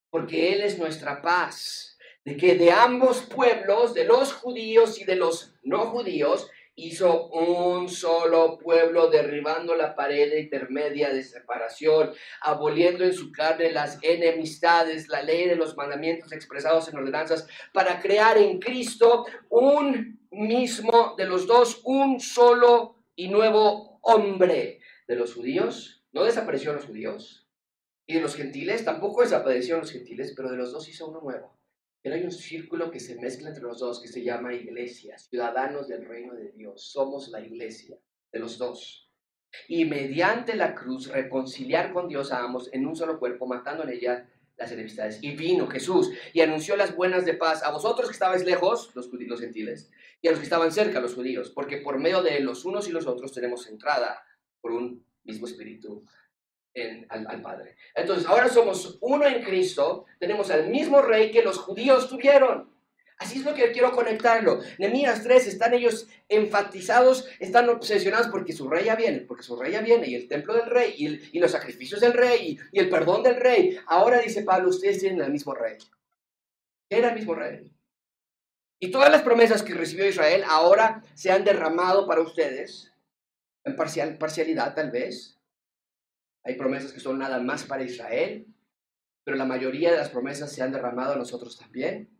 Porque Él es nuestra paz de que de ambos pueblos, de los judíos y de los no judíos, hizo un solo pueblo, derribando la pared intermedia de separación, aboliendo en su carne las enemistades, la ley de los mandamientos expresados en ordenanzas, para crear en Cristo un mismo de los dos, un solo y nuevo hombre. De los judíos, no desaparecieron los judíos, y de los gentiles tampoco desaparecieron los gentiles, pero de los dos hizo uno nuevo pero hay un círculo que se mezcla entre los dos que se llama iglesia, ciudadanos del reino de Dios. Somos la iglesia de los dos. Y mediante la cruz reconciliar con Dios a ambos en un solo cuerpo, matando en ella las enemistades. Y vino Jesús y anunció las buenas de paz a vosotros que estabais lejos, los, los gentiles, y a los que estaban cerca, los judíos, porque por medio de los unos y los otros tenemos entrada por un mismo espíritu al, Padre. Entonces, ahora somos uno en Cristo, tenemos al mismo rey que los judíos tuvieron. Así es lo que quiero conectarlo. Nehemías 3 están ellos enfatizados, están obsesionados porque su rey ya viene, porque su rey ya viene, y el templo del rey, y, los sacrificios del rey, y, el perdón del rey. Ahora dice Pablo, ustedes tienen el mismo rey. Era el mismo rey. Y todas las promesas que recibió Israel ahora se han derramado para ustedes, en parcial, parcialidad tal vez, hay promesas que son nada más para Israel, pero la mayoría de las promesas se han derramado a nosotros también.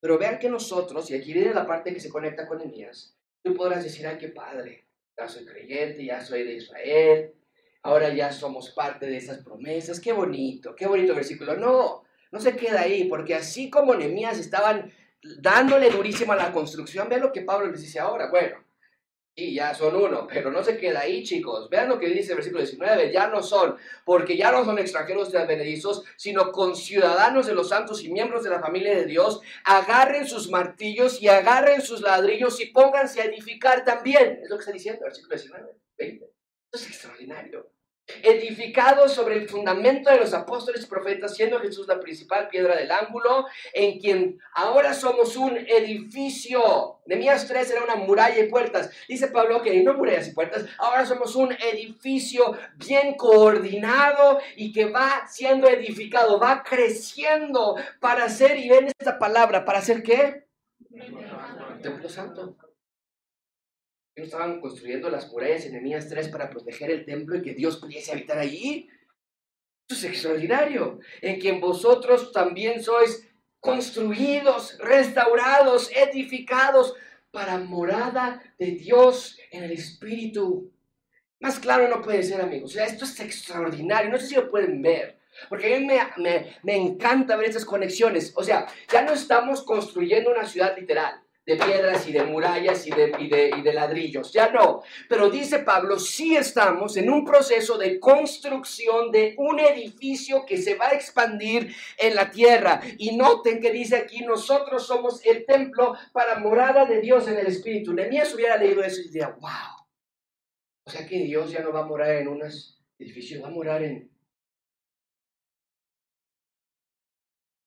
Pero vean que nosotros, y aquí viene la parte que se conecta con Elías, tú podrás decir, ay, qué padre, ya soy creyente, ya soy de Israel, ahora ya somos parte de esas promesas, qué bonito, qué bonito versículo. No, no se queda ahí, porque así como Nehemías estaban dándole durísimo a la construcción, vean lo que Pablo les dice ahora. Bueno, y ya son uno, pero no se queda ahí, chicos. Vean lo que dice el versículo 19, ya no son, porque ya no son extranjeros de advenedizos, sino conciudadanos de los santos y miembros de la familia de Dios. Agarren sus martillos y agarren sus ladrillos y pónganse a edificar también. Es lo que está diciendo el versículo 19, 20. Esto es extraordinario edificados sobre el fundamento de los apóstoles y profetas, siendo Jesús la principal piedra del ángulo, en quien ahora somos un edificio. Nemías 3 era una muralla y puertas. Dice Pablo que no murallas y puertas, ahora somos un edificio bien coordinado y que va siendo edificado, va creciendo para ser, y ven esta palabra, ¿para hacer qué? Templo Santo estaban construyendo las murallas enemigas 3 para proteger el templo y que Dios pudiese habitar allí. Esto es extraordinario. En quien vosotros también sois construidos, restaurados, edificados para morada de Dios en el Espíritu. Más claro no puede ser, amigos. O sea, esto es extraordinario. No sé si lo pueden ver. Porque a mí me, me, me encanta ver estas conexiones. O sea, ya no estamos construyendo una ciudad literal de piedras y de murallas y de, y, de, y de, ladrillos, ya no. Pero dice Pablo, sí estamos en un proceso de construcción de un edificio que se va a expandir en la tierra. Y noten que dice aquí, nosotros somos el templo para morada de Dios en el Espíritu. Nemías hubiera leído eso y diría, wow. O sea que Dios ya no va a morar en un edificio, va a morar en...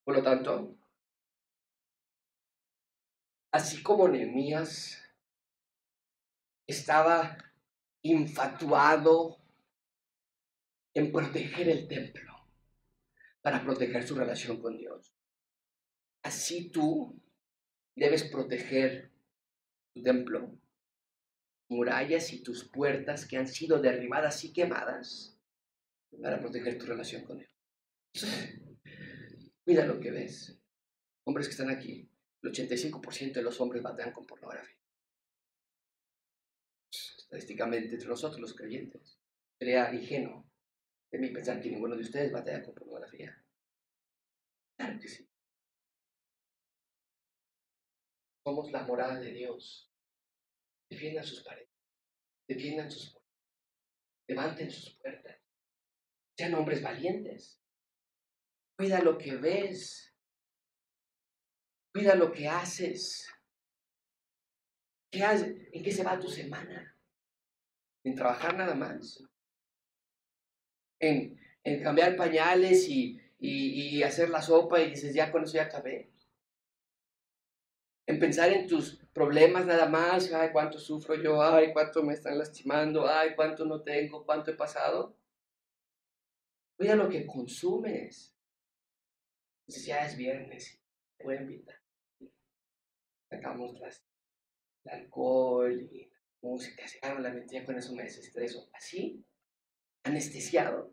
Por lo tanto, así como Nehemías estaba infatuado en proteger el templo para proteger su relación con Dios. Así tú debes proteger tu templo, murallas y tus puertas que han sido derribadas y quemadas para proteger tu relación con Dios. Mira lo que ves. Hombres que están aquí, el 85% de los hombres batean con pornografía. Estadísticamente, entre nosotros los creyentes, sería ingenuo de mí pensar que ninguno de ustedes batea con pornografía. Claro que sí. Somos la morada de Dios. Defiendan sus paredes, defiendan sus puertas, levanten sus puertas. Sean hombres valientes. Cuida lo que ves, Cuida lo que haces. ¿Qué? ¿En qué se va tu semana? ¿En trabajar nada más? ¿En, cambiar pañales y, hacer la sopa y dices, ya con eso ya acabé? En pensar en tus problemas nada más, ay, cuánto sufro yo, ay, cuánto me están lastimando, ay, cuánto no tengo, cuánto he pasado. Cuida lo que consumes. Dices, ya es viernes, voy a invitar sacamos el alcohol y la música, se la mentira con esos meses, eso, así, anestesiado.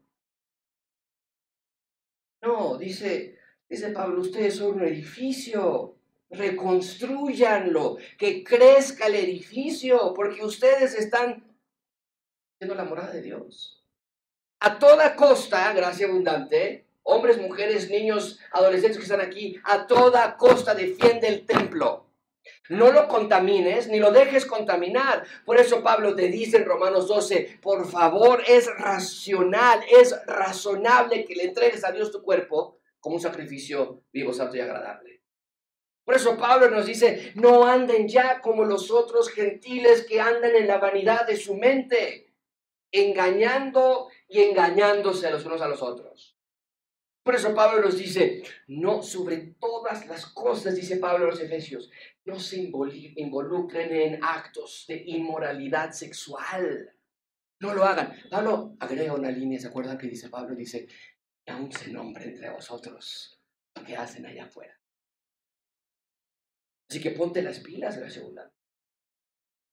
No, dice, dice Pablo, ustedes son un edificio, reconstruyanlo, que crezca el edificio, porque ustedes están siendo la morada de Dios. A toda costa, gracia abundante, hombres, mujeres, niños, adolescentes que están aquí, a toda costa defiende el templo. No lo contamines ni lo dejes contaminar. Por eso Pablo te dice en Romanos 12, por favor, es racional, es razonable que le entregues a Dios tu cuerpo como un sacrificio vivo, santo y agradable. Por eso Pablo nos dice, no anden ya como los otros gentiles que andan en la vanidad de su mente, engañando y engañándose los unos a los otros. Por eso Pablo nos dice, no sobre todas las cosas, dice Pablo a los Efesios, no se involucren en actos de inmoralidad sexual. No lo hagan. Pablo agrega una línea, ¿se acuerdan que dice Pablo? Dice, aún se nombre entre vosotros lo que hacen allá afuera. Así que ponte las pilas, la segunda.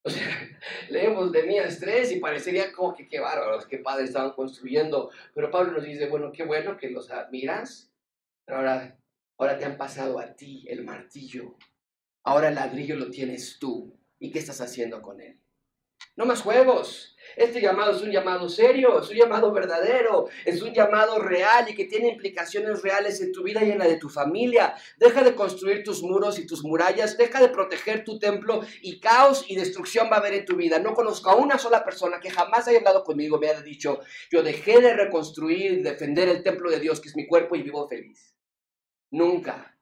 O sea, leemos de Mías 3 y parecería como que qué bárbaros, qué padres estaban construyendo. Pero Pablo nos dice, bueno, qué bueno que los admiras, pero ahora, ahora te han pasado a ti el martillo Ahora el ladrillo lo tienes tú. ¿Y qué estás haciendo con él? No más juegos. Este llamado es un llamado serio, es un llamado verdadero, es un llamado real y que tiene implicaciones reales en tu vida y en la de tu familia. Deja de construir tus muros y tus murallas, deja de proteger tu templo y caos y destrucción va a haber en tu vida. No conozco a una sola persona que jamás haya hablado conmigo, me haya dicho, yo dejé de reconstruir y defender el templo de Dios, que es mi cuerpo, y vivo feliz. Nunca.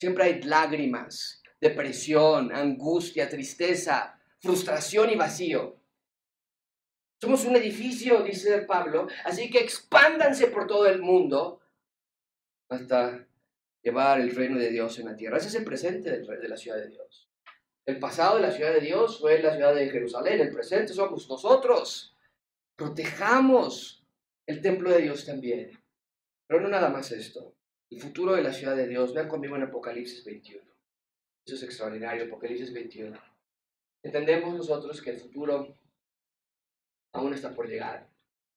Siempre hay lágrimas, depresión, angustia, tristeza, frustración y vacío. Somos un edificio, dice Pablo, así que expándanse por todo el mundo hasta llevar el reino de Dios en la tierra. Ese es el presente de la ciudad de Dios. El pasado de la ciudad de Dios fue la ciudad de Jerusalén, el presente somos nosotros. Protejamos el templo de Dios también. Pero no nada más esto. El futuro de la ciudad de Dios, vean conmigo en Apocalipsis 21. Eso es extraordinario, Apocalipsis 21. Entendemos nosotros que el futuro aún está por llegar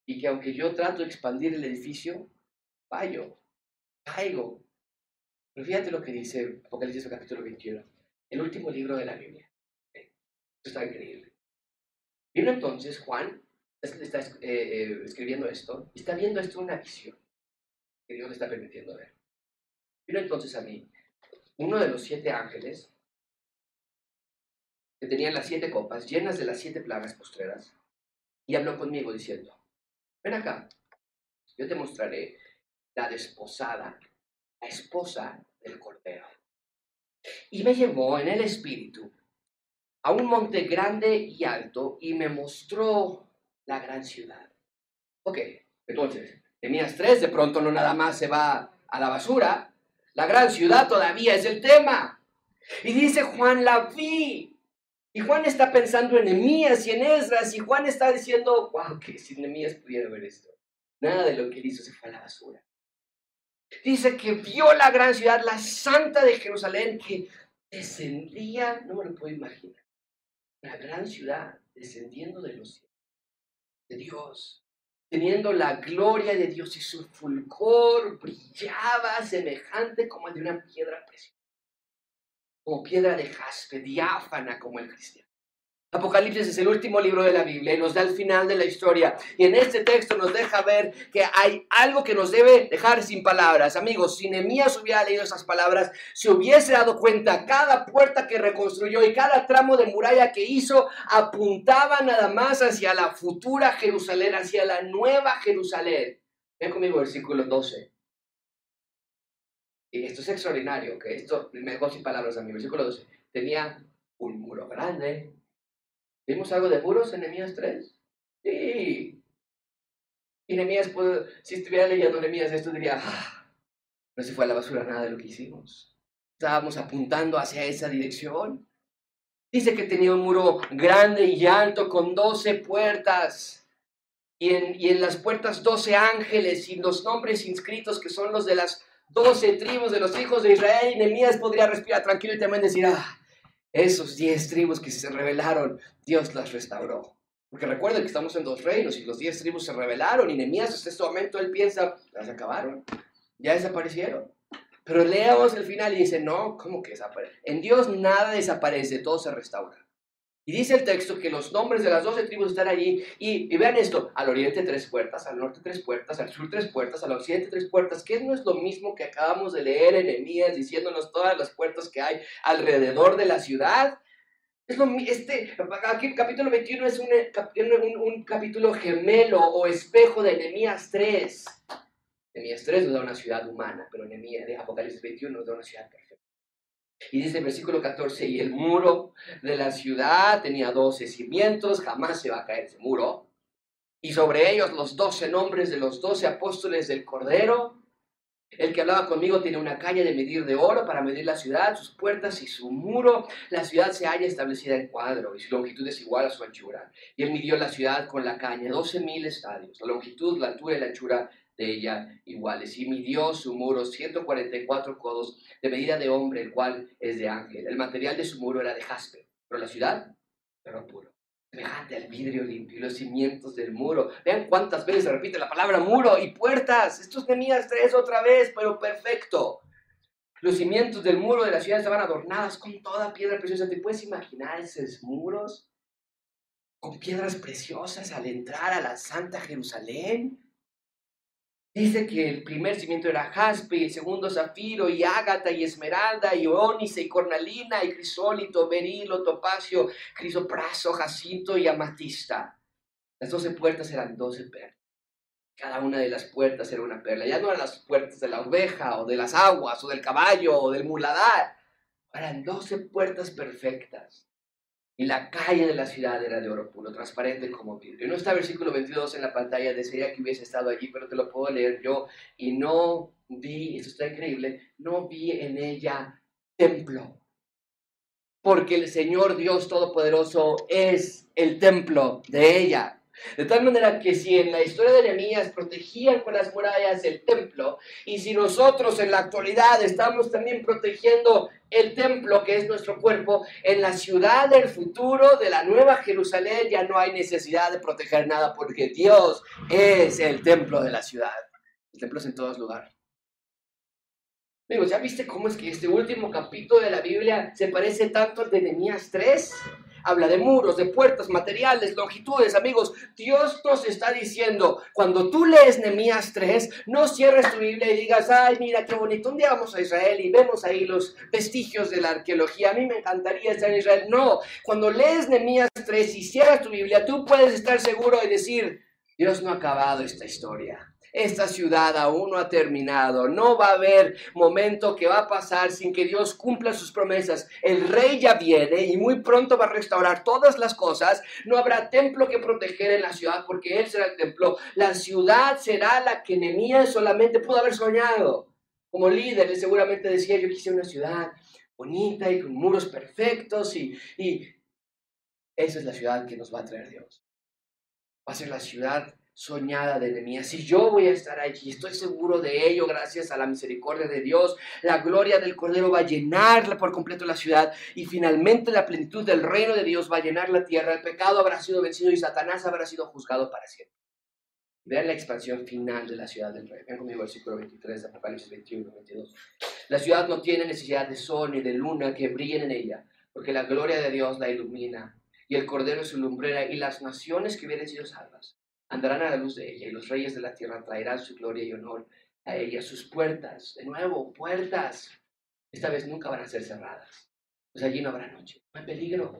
y que aunque yo trato de expandir el edificio, fallo, caigo. Pero fíjate lo que dice Apocalipsis capítulo 21, el último libro de la Biblia. Esto está increíble. Vino entonces Juan, está eh, eh, escribiendo esto, y está viendo esto una visión que Dios le está permitiendo ver. Vino entonces a mí uno de los siete ángeles, que tenía las siete copas llenas de las siete plagas postreras, y habló conmigo diciendo, ven acá, yo te mostraré la desposada, la esposa del Cordero. Y me llevó en el espíritu a un monte grande y alto y me mostró la gran ciudad. Ok, entonces, tenías tres, de pronto no nada más se va a la basura, la gran ciudad todavía es el tema. Y dice Juan, la vi. Y Juan está pensando en Nemías y en Esdras. Y Juan está diciendo, wow, que si Nemías pudiera ver esto. Nada de lo que él hizo se fue a la basura. Dice que vio la gran ciudad, la santa de Jerusalén, que descendía, no me lo puedo imaginar. La gran ciudad descendiendo de los cielos, de Dios teniendo la gloria de Dios y su fulgor brillaba semejante como el de una piedra preciosa, como piedra de jaspe, diáfana como el cristiano. Apocalipsis es el último libro de la Biblia y nos da el final de la historia. Y en este texto nos deja ver que hay algo que nos debe dejar sin palabras. Amigos, si Nehemías hubiera leído esas palabras, se hubiese dado cuenta, cada puerta que reconstruyó y cada tramo de muralla que hizo apuntaba nada más hacia la futura Jerusalén, hacia la nueva Jerusalén. Ven conmigo versículo 12. Y esto es extraordinario, que esto me dejó sin palabras a. Versículo 12. Tenía un muro grande ¿Vimos algo de muros en Nehemías 3? Sí. Y Nehemías, si estuviera leyendo Nehemías esto, diría, ah, no se fue a la basura nada de lo que hicimos. Estábamos apuntando hacia esa dirección. Dice que tenía un muro grande y alto con 12 puertas. Y en, y en las puertas 12 ángeles y los nombres inscritos que son los de las 12 tribus de los hijos de Israel. Y Nehemías podría respirar tranquilo y también decir, ah, Esos diez tribus que se rebelaron, Dios las restauró. Porque recuerden que estamos en dos reinos y los diez tribus se rebelaron y Nehemías hasta este momento él piensa, las acabaron, ya desaparecieron. Pero leamos el final y dice, no, ¿cómo que desaparece? En Dios nada desaparece, todo se restaura. Y dice el texto que los nombres de las doce tribus están allí. Y, vean esto, al oriente tres puertas, al norte tres puertas, al sur tres puertas, al occidente tres puertas, que no es lo mismo que acabamos de leer en Emías diciéndonos todas las puertas que hay alrededor de la ciudad. Es lo, este aquí, capítulo 21 es un, un, capítulo gemelo o espejo de Nehemías 3. Nehemías 3 nos da una ciudad humana, pero Nehemías de Apocalipsis 21 nos da una ciudad perfecta. Y dice el versículo 14, y el muro de la ciudad tenía doce cimientos, jamás se va a caer ese muro. Y sobre ellos los doce nombres de los doce apóstoles del Cordero. El que hablaba conmigo tiene una calle de medir de oro para medir la ciudad, sus puertas y su muro. La ciudad se halla establecida en cuadro y su longitud es igual a su anchura. Y él midió la ciudad con la caña, doce mil estadios. La longitud, la altura y la anchura de ella iguales. Y midió su muro 144 codos de medida de hombre, el cual es de ángel. El material de su muro era de jaspe, pero la ciudad era puro. Semejante al vidrio limpio y los cimientos del muro. Vean cuántas veces se repite la palabra muro y puertas. Estos tenías tres otra vez, pero perfecto. Los cimientos del muro de la ciudad estaban adornadas con toda piedra preciosa. ¿Te puedes imaginar esos muros con piedras preciosas al entrar a la Santa Jerusalén? Dice que el primer cimiento era jaspe, y el segundo zafiro, y ágata, y esmeralda, y ónice, y cornalina, y crisólito, berilo, topacio, crisopraso, jacinto y amatista. Las doce puertas eran doce perlas. Cada una de las puertas era una perla. Ya no eran las puertas de la oveja, o de las aguas, o del caballo, o del muladar. Eran doce puertas perfectas. Y la calle de la ciudad era de oro puro, transparente como vidrio. No está versículo 22 en la pantalla, desearía que hubiese estado allí, pero te lo puedo leer yo. Y no vi, esto está increíble, no vi en ella templo. Porque el Señor Dios Todopoderoso es el templo de ella. De tal manera que si en la historia de Nehemías protegían con las murallas el templo, y si nosotros en la actualidad estamos también protegiendo el templo que es nuestro cuerpo, en la ciudad del futuro de la nueva Jerusalén ya no hay necesidad de proteger nada porque Dios es el templo de la ciudad. El templo es en todos lugares. Amigos, ¿ya viste cómo es que este último capítulo de la Biblia se parece tanto al de Nehemías 3? Habla de muros, de puertas, materiales, longitudes, amigos. Dios nos está diciendo, cuando tú lees Nehemías 3, no cierres tu Biblia y digas, ay, mira qué bonito, un día vamos a Israel y vemos ahí los vestigios de la arqueología. A mí me encantaría estar en Israel. No, cuando lees Nehemías 3 y cierras tu Biblia, tú puedes estar seguro de decir, Dios no ha acabado esta historia. Esta ciudad aún no ha terminado. No va a haber momento que va a pasar sin que Dios cumpla sus promesas. El rey ya viene y muy pronto va a restaurar todas las cosas. No habrá templo que proteger en la ciudad porque Él será el templo. La ciudad será la que Nehemías solamente pudo haber soñado. Como líder, él seguramente decía, yo quise una ciudad bonita y con muros perfectos y, y esa es la ciudad que nos va a traer Dios. Va a ser la ciudad soñada de Nehemías. Si yo voy a estar allí, estoy seguro de ello, gracias a la misericordia de Dios. La gloria del Cordero va a llenar por completo la ciudad y finalmente la plenitud del reino de Dios va a llenar la tierra. El pecado habrá sido vencido y Satanás habrá sido juzgado para siempre. Vean la expansión final de la ciudad del rey. Ven conmigo versículo 23 de Apocalipsis 21 22. La ciudad no tiene necesidad de sol ni de luna que brillen en ella, porque la gloria de Dios la ilumina y el Cordero es su lumbrera y las naciones que vienen sido salvas andarán a la luz de ella y los reyes de la tierra traerán su gloria y honor a ella. Sus puertas, de nuevo, puertas, esta vez nunca van a ser cerradas. Pues allí no habrá noche, no hay peligro.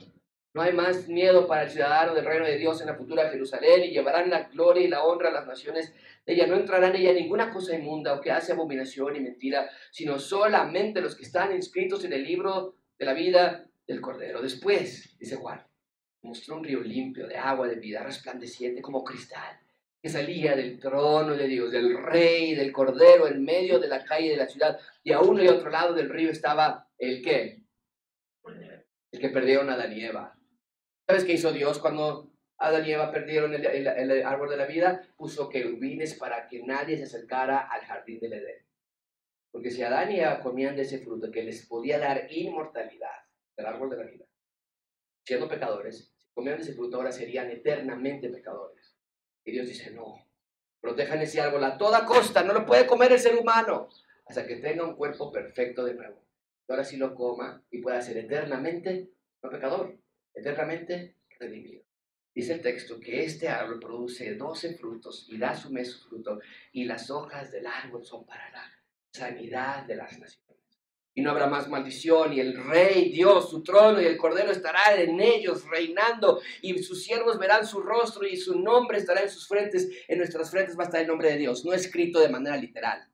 No hay más miedo para el ciudadano del reino de Dios en la futura Jerusalén y llevarán la gloria y la honra a las naciones de ella. No entrará en ella ninguna cosa inmunda o que hace abominación y mentira, sino solamente los que están inscritos en el libro de la vida del Cordero. Después, dice Juan, mostró un río limpio de agua de vida, resplandeciente como cristal, que salía del trono de Dios, del rey, del cordero, en medio de la calle de la ciudad. Y a uno y otro lado del río estaba el qué? El que perdieron a Adán y Eva. ¿Sabes qué hizo Dios cuando Adán y Eva perdieron el, árbol de la vida? Puso querubines para que nadie se acercara al jardín del Edén. Porque si Adán y Eva comían de ese fruto que les podía dar inmortalidad, del árbol de la vida, siendo pecadores, ese fruto ahora serían eternamente pecadores. Y Dios dice, no, protejan ese árbol a toda costa, no lo puede comer el ser humano hasta que tenga un cuerpo perfecto de nuevo. Y ahora sí lo coma y pueda ser eternamente, no pecador, eternamente redimido. Dice el texto que este árbol produce doce frutos y da su mes su fruto, y las hojas del árbol son para la sanidad de las naciones. Y no habrá más maldición, y el rey, Dios, su trono y el cordero estará en ellos reinando, y sus siervos verán su rostro y su nombre estará en sus frentes. En nuestras frentes va a estar el nombre de Dios, no escrito de manera literal.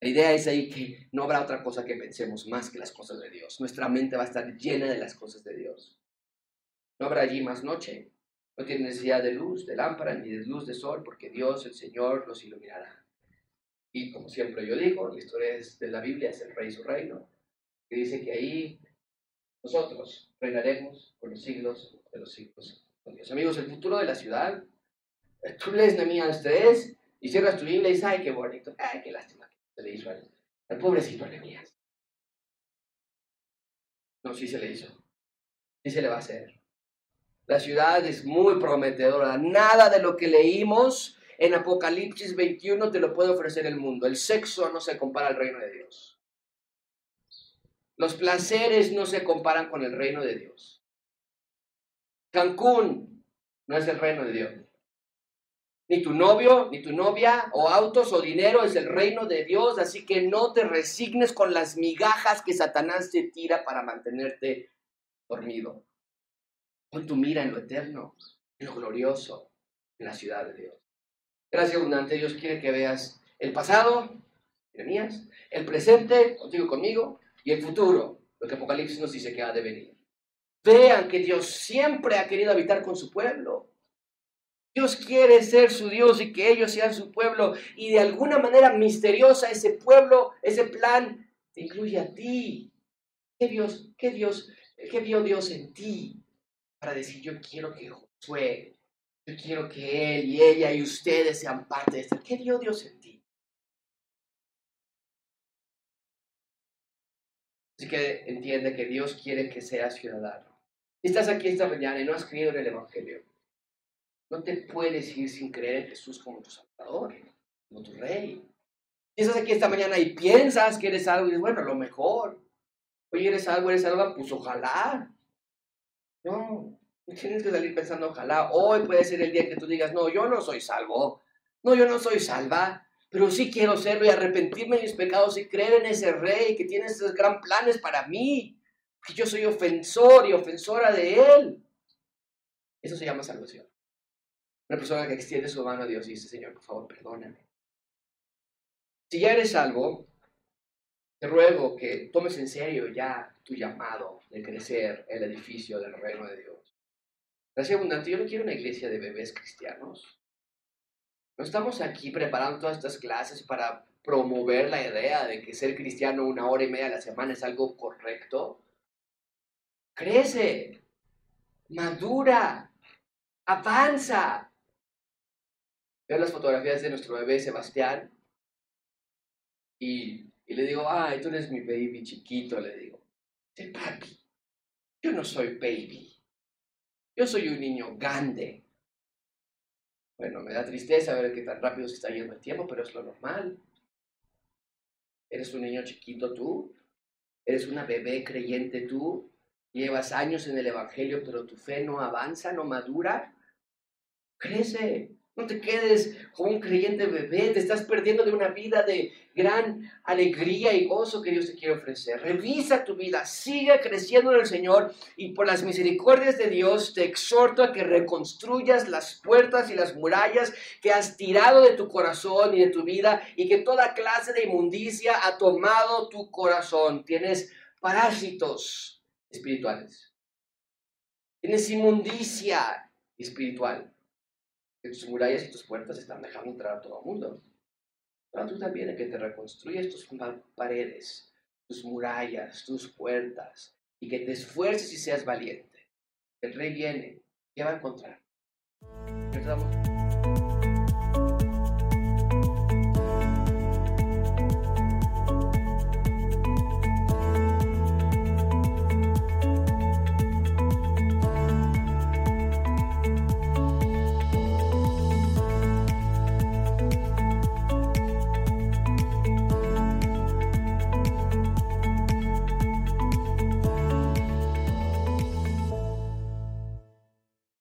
La idea es ahí que no habrá otra cosa que pensemos más que las cosas de Dios. Nuestra mente va a estar llena de las cosas de Dios. No habrá allí más noche, no tiene necesidad de luz, de lámpara, ni de luz de sol, porque Dios, el Señor, los iluminará. Y como siempre yo digo, la historia de la Biblia es el rey y su reino, que dice que ahí nosotros reinaremos por los siglos de los siglos Dios. Amigos, el futuro de la ciudad, tú lees Nehemías 3 y cierras tu Biblia y dices, ay, qué bonito, ay, qué lástima se le hizo al, al pobrecito Nehemías. No, sí se le hizo. Sí se le va a hacer. La ciudad es muy prometedora. Nada de lo que leímos en Apocalipsis 21 te lo puede ofrecer el mundo. El sexo no se compara al reino de Dios. Los placeres no se comparan con el reino de Dios. Cancún no es el reino de Dios. Ni tu novio, ni tu novia, o autos o dinero es el reino de Dios, así que no te resignes con las migajas que Satanás te tira para mantenerte dormido. Pon tu mira en lo eterno, en lo glorioso, en la ciudad de Dios. Gracias abundante, Dios quiere que veas el pasado, Jeremías, el presente, contigo conmigo, y el futuro, lo que Apocalipsis nos dice que ha de venir. Vean que Dios siempre ha querido habitar con su pueblo. Dios quiere ser su Dios y que ellos sean su pueblo. Y de alguna manera misteriosa ese pueblo, ese plan, te incluye a ti. ¿Qué Dios, qué Dios, qué vio Dios en ti? para decir, yo quiero que Josué, yo quiero que él y ella y ustedes sean parte de esto. ¿Qué dio Dios en ti? Así que entiende que Dios quiere que seas ciudadano. Si estás aquí esta mañana y no has creído en el Evangelio, no te puedes ir sin creer en Jesús como tu Salvador, como tu Rey. Si estás aquí esta mañana y piensas que eres algo, y dices, bueno, lo mejor. Oye, eres algo, eres algo, pues ojalá. No, tienes que salir pensando, ojalá hoy puede ser el día que tú digas, no, yo no soy salvo, no, yo no soy salva, pero sí quiero serlo y arrepentirme de mis pecados y creer en ese rey que tiene esos gran planes para mí, que yo soy ofensor y ofensora de él. Eso se llama salvación. Una persona que extiende su mano a Dios y dice, Señor, por favor, perdóname. Si ya eres salvo, te ruego que tomes en serio ya tu llamado de crecer el edificio del reino de Dios. Gracias abundante, yo no quiero una iglesia de bebés cristianos. No estamos aquí preparando todas estas clases para promover la idea de que ser cristiano una hora y media a la semana es algo correcto. Crece, madura, avanza. Veo las fotografías de nuestro bebé Sebastián y y le digo, ay, tú eres mi baby chiquito, le digo. Dice, papi, yo no soy baby. Yo soy un niño grande. Bueno, me da tristeza ver que tan rápido se está yendo el tiempo, pero es lo normal. Eres un niño chiquito tú. Eres una bebé creyente tú. Llevas años en el Evangelio, pero tu fe no avanza, no madura. Crece. No te quedes como un creyente bebé, te estás perdiendo de una vida de gran alegría y gozo que Dios te quiere ofrecer. Revisa tu vida, sigue creciendo en el Señor y por las misericordias de Dios te exhorto a que reconstruyas las puertas y las murallas que has tirado de tu corazón y de tu vida y que toda clase de inmundicia ha tomado tu corazón. Tienes parásitos espirituales. Tienes inmundicia espiritual que tus murallas y tus puertas están dejando entrar a todo el mundo. Pero tú también de que te reconstruyas tus paredes, tus murallas, tus puertas, y que te esfuerces y seas valiente. El rey viene, ¿qué va a encontrar?